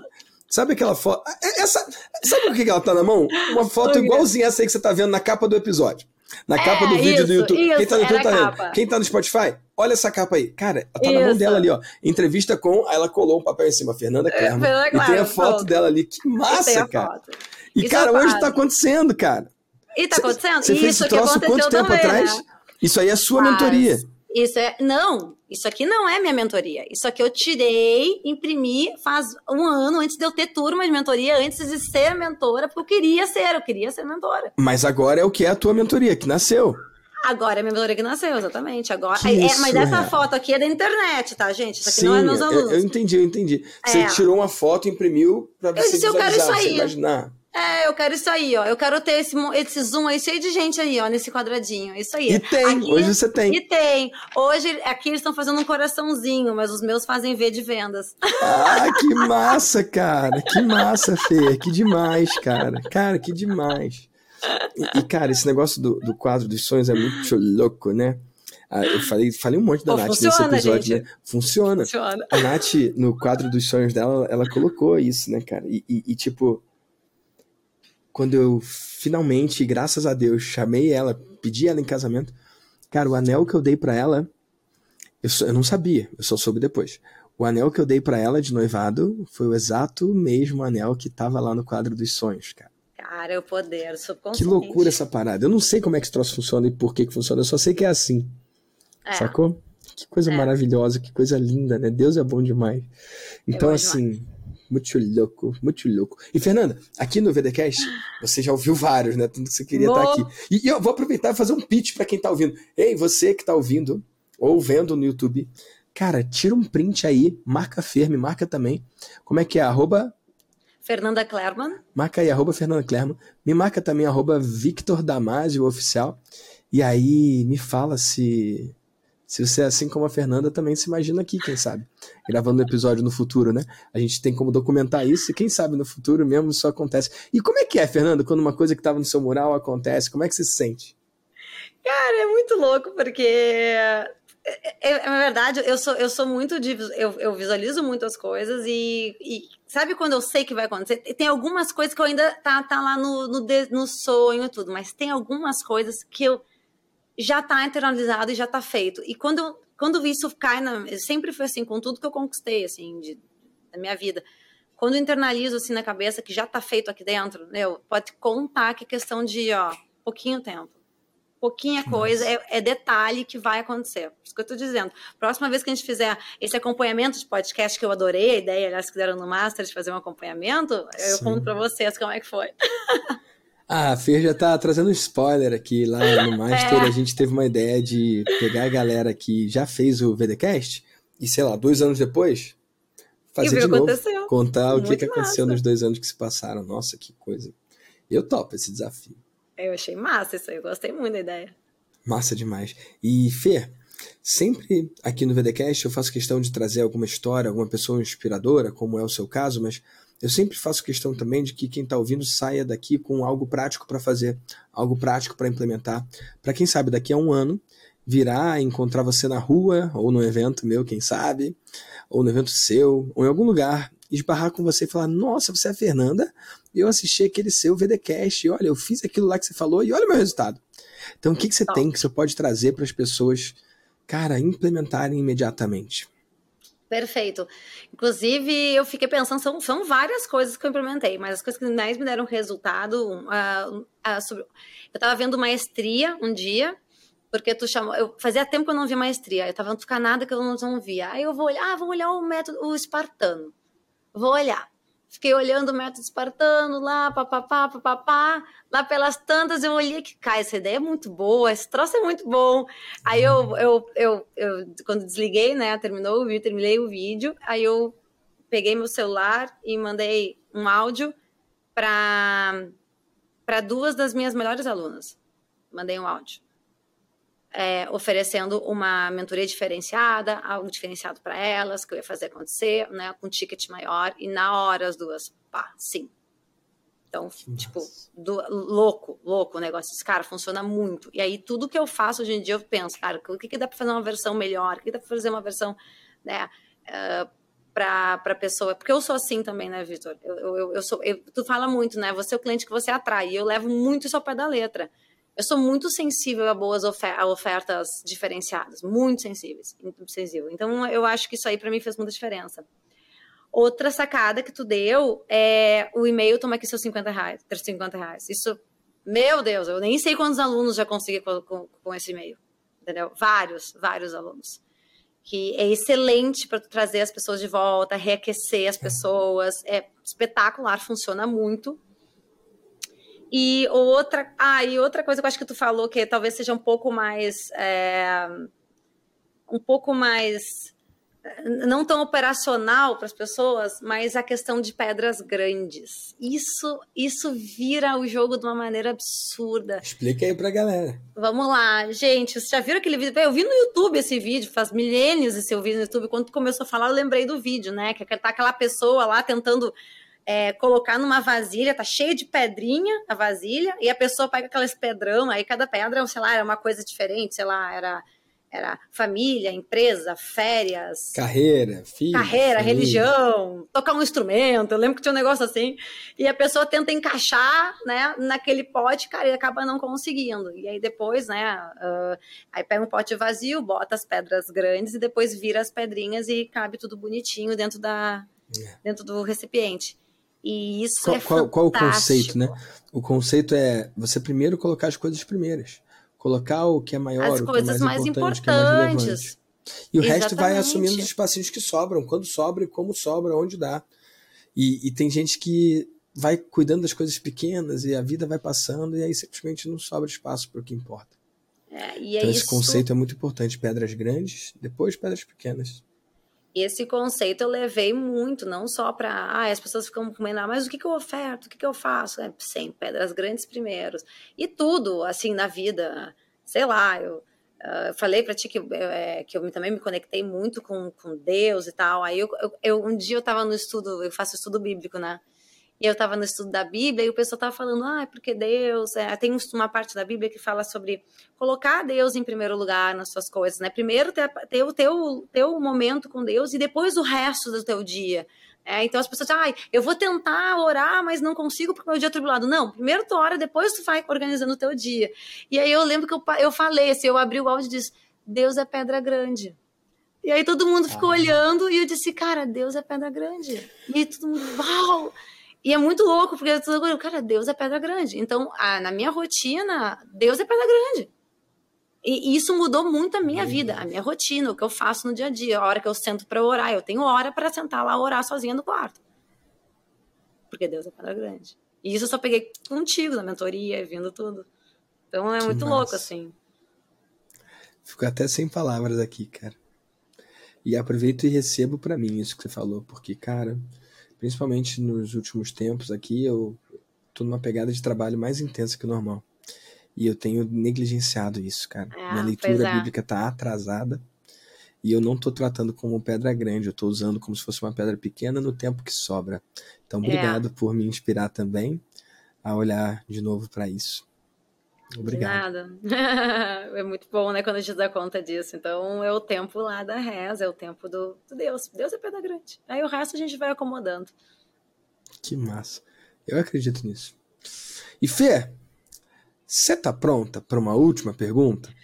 Sabe aquela foto? É, essa, sabe o que ela tá na mão? Uma foto igualzinha essa aí que você tá vendo na capa do episódio. Na é, capa do vídeo isso, do YouTube. Isso, Quem tá no YouTube tá vendo. Quem tá no Spotify, olha essa capa aí. Cara, tá isso. na mão dela ali, ó. Entrevista com. Aí ela colou um papel em cima, Fernanda Clerma. É, e tem a foto dela ali. Que massa, cara. E, isso cara, hoje tá acontecendo, cara. E tá acontecendo? Você fez esse troço quanto tempo também, atrás? Né? Isso aí é sua Mas... mentoria. Isso é. Não, isso aqui não é minha mentoria. Isso aqui eu tirei, imprimi faz um ano antes de eu ter turma de mentoria, antes de ser mentora, porque eu queria ser, eu queria ser mentora. Mas agora é o que é a tua mentoria, que nasceu. Agora é minha mentora que nasceu, exatamente. Agora, é, é, mas essa foto aqui é da internet, tá, gente? Isso aqui Sim, não é meus alunos. Eu, eu entendi, eu entendi. Você é. tirou uma foto, imprimiu pra você eu quero isso aí. imaginar. É, eu quero isso aí, ó. Eu quero ter esse, esse zoom aí cheio de gente aí, ó, nesse quadradinho. Isso aí. E tem, aqui, hoje você tem. E tem. Hoje, aqui eles estão fazendo um coraçãozinho, mas os meus fazem V de vendas. Ah, que massa, cara. Que massa, Fê. Que demais, cara. Cara, que demais. E, e cara, esse negócio do, do quadro dos sonhos é muito louco, né? Ah, eu falei, falei um monte da Pô, Nath funciona, nesse episódio, gente. né? Funciona. funciona. A Nath, no quadro dos sonhos dela, ela colocou isso, né, cara? E, e, e tipo, quando eu finalmente, graças a Deus, chamei ela, pedi ela em casamento, cara, o anel que eu dei para ela, eu, só, eu não sabia, eu só soube depois. O anel que eu dei para ela de noivado foi o exato mesmo anel que tava lá no quadro dos sonhos, cara. Cara, é o poder subconsciente. Que loucura essa parada. Eu não sei como é que esse troço funciona e por que que funciona, eu só sei que é assim. É. Sacou? Que coisa é. maravilhosa, que coisa linda, né? Deus é bom demais. Então, é assim, demais. Muito louco, muito louco. E Fernanda, aqui no VDcast, você já ouviu vários, né? Tudo que você queria estar tá aqui. E, e, eu vou aproveitar e fazer um pitch para quem tá ouvindo. Ei, você que tá ouvindo ou vendo no YouTube, cara, tira um print aí, marca Fer, me marca também. Como é que é? Arroba Fernanda Clerman. Marca aí, arroba Fernanda Clerman. Me marca também, arroba Victor Damasio Oficial. E aí, me fala se se você, assim como a Fernanda, também se imagina aqui, quem sabe, gravando um episódio no futuro, né? A gente tem como documentar isso e quem sabe no futuro mesmo isso acontece. E como é que é, Fernanda, quando uma coisa que estava no seu mural acontece? Como é que você se sente? Cara, é muito louco, porque é, é, é, é verdade, eu sou, eu sou muito de. Eu, eu visualizo muito as coisas e, e, sabe quando eu sei que vai acontecer? Tem algumas coisas que eu ainda tá, tá lá no, no, no sonho e tudo, mas tem algumas coisas que eu já está internalizado e já está feito. E quando, quando isso cai na. Sempre foi assim, com tudo que eu conquistei, assim, de, da minha vida. Quando eu internalizo assim na cabeça que já está feito aqui dentro, meu, pode contar que é questão de, ó, pouquinho tempo. Pouquinha coisa, é, é, detalhe que vai acontecer. Por isso que eu estou dizendo. Próxima vez que a gente fizer esse acompanhamento de podcast, que eu adorei a ideia, aliás, que deram no Master de fazer um acompanhamento, eu Sim. conto para vocês como é que foi. Ah, a Fer já tá trazendo um spoiler aqui. Lá no Master, é. a gente teve uma ideia de pegar a galera que já fez o VDcast e, sei lá, dois anos depois, fazer de novo. Aconteceu. Contar Muito o que, que aconteceu nos dois anos que se passaram. Nossa, que coisa. Eu topo esse desafio. Eu achei massa isso aí, eu gostei muito da ideia. Massa demais. E, Fer, sempre aqui no VDcast eu faço questão de trazer alguma história, alguma pessoa inspiradora, como é o seu caso, mas eu sempre faço questão também de que quem está ouvindo saia daqui com algo prático para fazer, algo prático para implementar. Para quem sabe, daqui a um ano, virar, encontrar você na rua, ou no evento meu, quem sabe, ou no evento seu, ou em algum lugar, esbarrar com você e falar: Nossa, você é a Fernanda, eu assisti aquele seu VDcast, olha, eu fiz aquilo lá que você falou, e olha o meu resultado. Então, o que, que você tem que você pode trazer para as pessoas, cara, implementarem imediatamente? Perfeito. Inclusive, eu fiquei pensando, são, são várias coisas que eu implementei, mas as coisas que mais me deram resultado. Uh, uh, sobre... Eu estava vendo maestria um dia, porque tu chamou. Eu fazia tempo que eu não via maestria, eu estava vendo nada que eu não, não via. Aí eu vou olhar, ah, vou olhar o método, o espartano. Vou olhar. Fiquei olhando o método espartano lá, papapá, papapá. Lá pelas tantas eu olhei que, cara, essa ideia é muito boa, esse troço é muito bom. Aí eu, eu, eu, eu quando desliguei, né, terminou o vídeo, terminei o vídeo, aí eu peguei meu celular e mandei um áudio para duas das minhas melhores alunas. Mandei um áudio é, oferecendo uma mentoria diferenciada, algo diferenciado para elas, que eu ia fazer acontecer, né, com um ticket maior, e na hora as duas, pá, sim. Então, tipo, do, louco, louco o negócio. Esse cara funciona muito. E aí, tudo que eu faço hoje em dia, eu penso, cara, o que, que dá para fazer uma versão melhor? O que dá para fazer uma versão, né, uh, para a pessoa? Porque eu sou assim também, né, Vitor? Eu, eu, eu, sou, eu, tu fala muito, né? Você é o cliente que você atrai. E eu levo muito isso ao pé da letra. Eu sou muito sensível a boas ofer a ofertas diferenciadas, muito sensíveis, sensível. Então, eu acho que isso aí para mim fez muita diferença. Outra sacada que tu deu é o e-mail, toma aqui seus 50 reais, 50 reais. Isso, meu Deus, eu nem sei quantos alunos já consegui com, com, com esse e-mail, entendeu? Vários, vários alunos. Que é excelente para trazer as pessoas de volta, reaquecer as pessoas, é espetacular, funciona muito. E outra, ah, e outra coisa que eu acho que tu falou que talvez seja um pouco mais, é, um pouco mais não tão operacional para as pessoas, mas a questão de pedras grandes. Isso, isso vira o jogo de uma maneira absurda. Explica aí para a galera. Vamos lá, gente. Vocês já viram aquele vídeo? Eu vi no YouTube esse vídeo, faz milênios esse eu vi no YouTube. Quando tu começou a falar, eu lembrei do vídeo, né? Que tá aquela pessoa lá tentando é, colocar numa vasilha, tá cheio de pedrinha a vasilha, e a pessoa pega aquelas pedrão, aí cada pedra, sei lá, era uma coisa diferente, sei lá, era era família, empresa, férias. Carreira, filho. Carreira, família. religião, tocar um instrumento. Eu lembro que tinha um negócio assim. E a pessoa tenta encaixar, né, naquele pote, cara, e acaba não conseguindo. E aí depois, né, uh, aí pega um pote vazio, bota as pedras grandes e depois vira as pedrinhas e cabe tudo bonitinho dentro, da, é. dentro do recipiente. E isso qual, é qual, qual o conceito, né? O conceito é você primeiro colocar as coisas primeiras colocar o que é maior, As o que é mais, mais importante, importantes. o que é mais relevante. E o Exatamente. resto vai assumindo os espacinhos que sobram, quando sobra e como sobra, onde dá. E, e, tem gente que vai cuidando das coisas pequenas e a vida vai passando e aí simplesmente não sobra espaço para o que importa. É, então é esse isso... conceito é muito importante. Pedras grandes, depois pedras pequenas. Esse conceito eu levei muito, não só para. Ah, as pessoas ficam comendo, ah, mas o que, que eu oferto? O que, que eu faço? É, sem pedras grandes primeiros. E tudo, assim, na vida. Sei lá, eu. Uh, falei para ti que, é, que eu também me conectei muito com, com Deus e tal. Aí eu, eu, eu um dia eu estava no estudo, eu faço estudo bíblico, né? E eu estava no estudo da Bíblia e o pessoal estava falando, ah, porque Deus. É, tem uma parte da Bíblia que fala sobre colocar Deus em primeiro lugar nas suas coisas, né? Primeiro ter, ter o teu, teu momento com Deus e depois o resto do teu dia. É, então as pessoas dizem, ah, eu vou tentar orar, mas não consigo porque meu dia é tribulado. Não, primeiro tu ora, depois tu vai organizando o teu dia. E aí eu lembro que eu, eu falei, assim, eu abri o áudio e disse, Deus é pedra grande. E aí todo mundo ficou ah. olhando e eu disse, cara, Deus é pedra grande. E todo mundo, uau! E é muito louco, porque eu tô, cara, Deus é pedra grande. Então, a, na minha rotina, Deus é pedra grande. E isso mudou muito a minha vida, a minha rotina, o que eu faço no dia a dia, a hora que eu sento para orar. Eu tenho hora para sentar lá orar sozinha no quarto. Porque Deus é pedra grande. E isso eu só peguei contigo na mentoria, vindo tudo. Então é que muito massa. louco, assim. Fico até sem palavras aqui, cara. E aproveito e recebo para mim isso que você falou, porque, cara, principalmente nos últimos tempos aqui, eu tô numa pegada de trabalho mais intensa que o normal. E eu tenho negligenciado isso, cara. É, Minha leitura é. bíblica tá atrasada. E eu não tô tratando como pedra grande, eu tô usando como se fosse uma pedra pequena no tempo que sobra. Então, obrigado é. por me inspirar também a olhar de novo para isso. Obrigado. De nada. é muito bom, né, quando a gente dá conta disso. Então, é o tempo lá da reza, é o tempo do, do Deus. Deus é pedra grande. Aí o resto a gente vai acomodando. Que massa. Eu acredito nisso. E Fê, você tá pronta para uma última pergunta?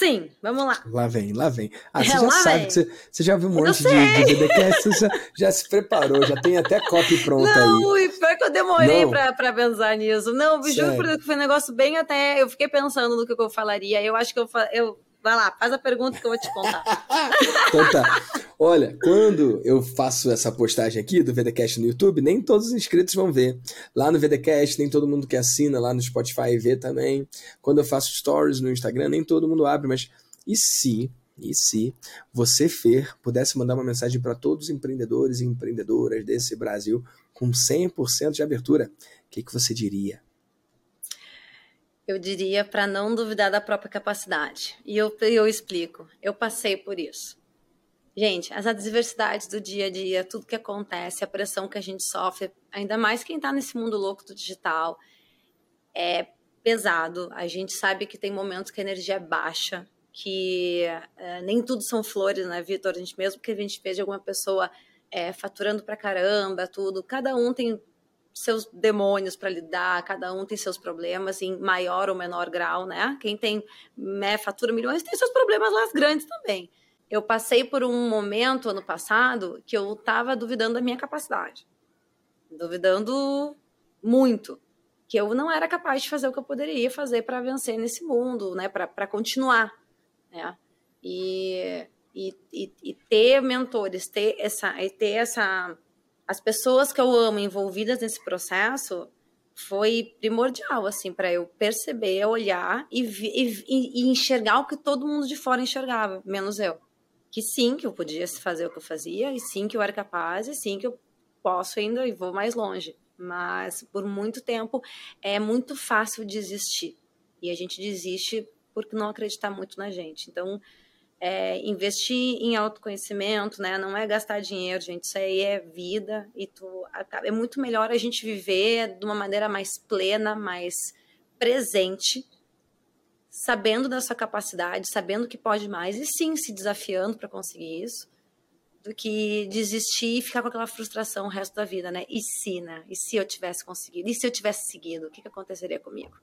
Sim, vamos lá. Lá vem, lá vem. Ah, você é, já sabe, que você, você, já viu um monte de, de você já, já, se preparou, já tem até copy pronta não, aí. Não, e pior que eu demorei pra, pra pensar nisso. Não, juro que foi um negócio bem até. Eu fiquei pensando no que eu falaria. Eu acho que eu, eu Vai lá, faz a pergunta que eu vou te contar. então tá. Olha, quando eu faço essa postagem aqui do VDcast no YouTube, nem todos os inscritos vão ver. Lá no VDcast, nem todo mundo que assina lá no Spotify vê também. Quando eu faço stories no Instagram, nem todo mundo abre, mas e se, e se você, Fer, pudesse mandar uma mensagem para todos os empreendedores e empreendedoras desse Brasil com 100% de abertura, o que, que você diria? Eu diria para não duvidar da própria capacidade. E eu, eu explico. Eu passei por isso. Gente, as adversidades do dia a dia, tudo que acontece, a pressão que a gente sofre, ainda mais quem está nesse mundo louco do digital, é pesado. A gente sabe que tem momentos que a energia é baixa, que é, nem tudo são flores, né, Vitor? A gente mesmo que a gente veja alguma pessoa é, faturando pra caramba, tudo, cada um tem seus demônios para lidar, cada um tem seus problemas em maior ou menor grau, né? Quem tem né, fatura milhões tem seus problemas lá grandes também. Eu passei por um momento ano passado que eu estava duvidando da minha capacidade, duvidando muito, que eu não era capaz de fazer o que eu poderia fazer para vencer nesse mundo, né? Para continuar, né? E, e, e, e ter mentores, ter essa, ter essa as pessoas que eu amo envolvidas nesse processo foi primordial, assim, para eu perceber, olhar e, e, e, enxergar o que todo mundo de fora enxergava, menos eu. Que sim, que eu podia fazer o que eu fazia, e sim, que eu era capaz, e sim, que eu posso ainda e vou mais longe. Mas por muito tempo é muito fácil desistir. E a gente desiste por não acreditar muito na gente. Então, é, investir em autoconhecimento, né? Não é gastar dinheiro, gente. Isso aí é vida e tu é muito melhor a gente viver de uma maneira mais plena, mais presente, sabendo da sua capacidade, sabendo que pode mais e sim se desafiando para conseguir isso, do que desistir e ficar com aquela frustração o resto da vida, né? E se, né? E se eu tivesse conseguido? E se eu tivesse seguido? O que, que aconteceria comigo?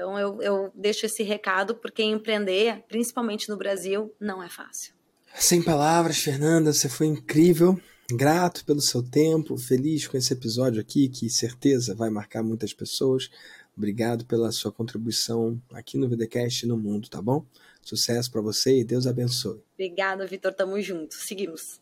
Então eu, eu deixo esse recado porque empreender, principalmente no Brasil, não é fácil. Sem palavras, Fernanda, você foi incrível. Grato pelo seu tempo, feliz com esse episódio aqui, que certeza vai marcar muitas pessoas. Obrigado pela sua contribuição aqui no VDcast e no mundo, tá bom? Sucesso para você e Deus abençoe. Obrigada, Vitor. Tamo junto. Seguimos.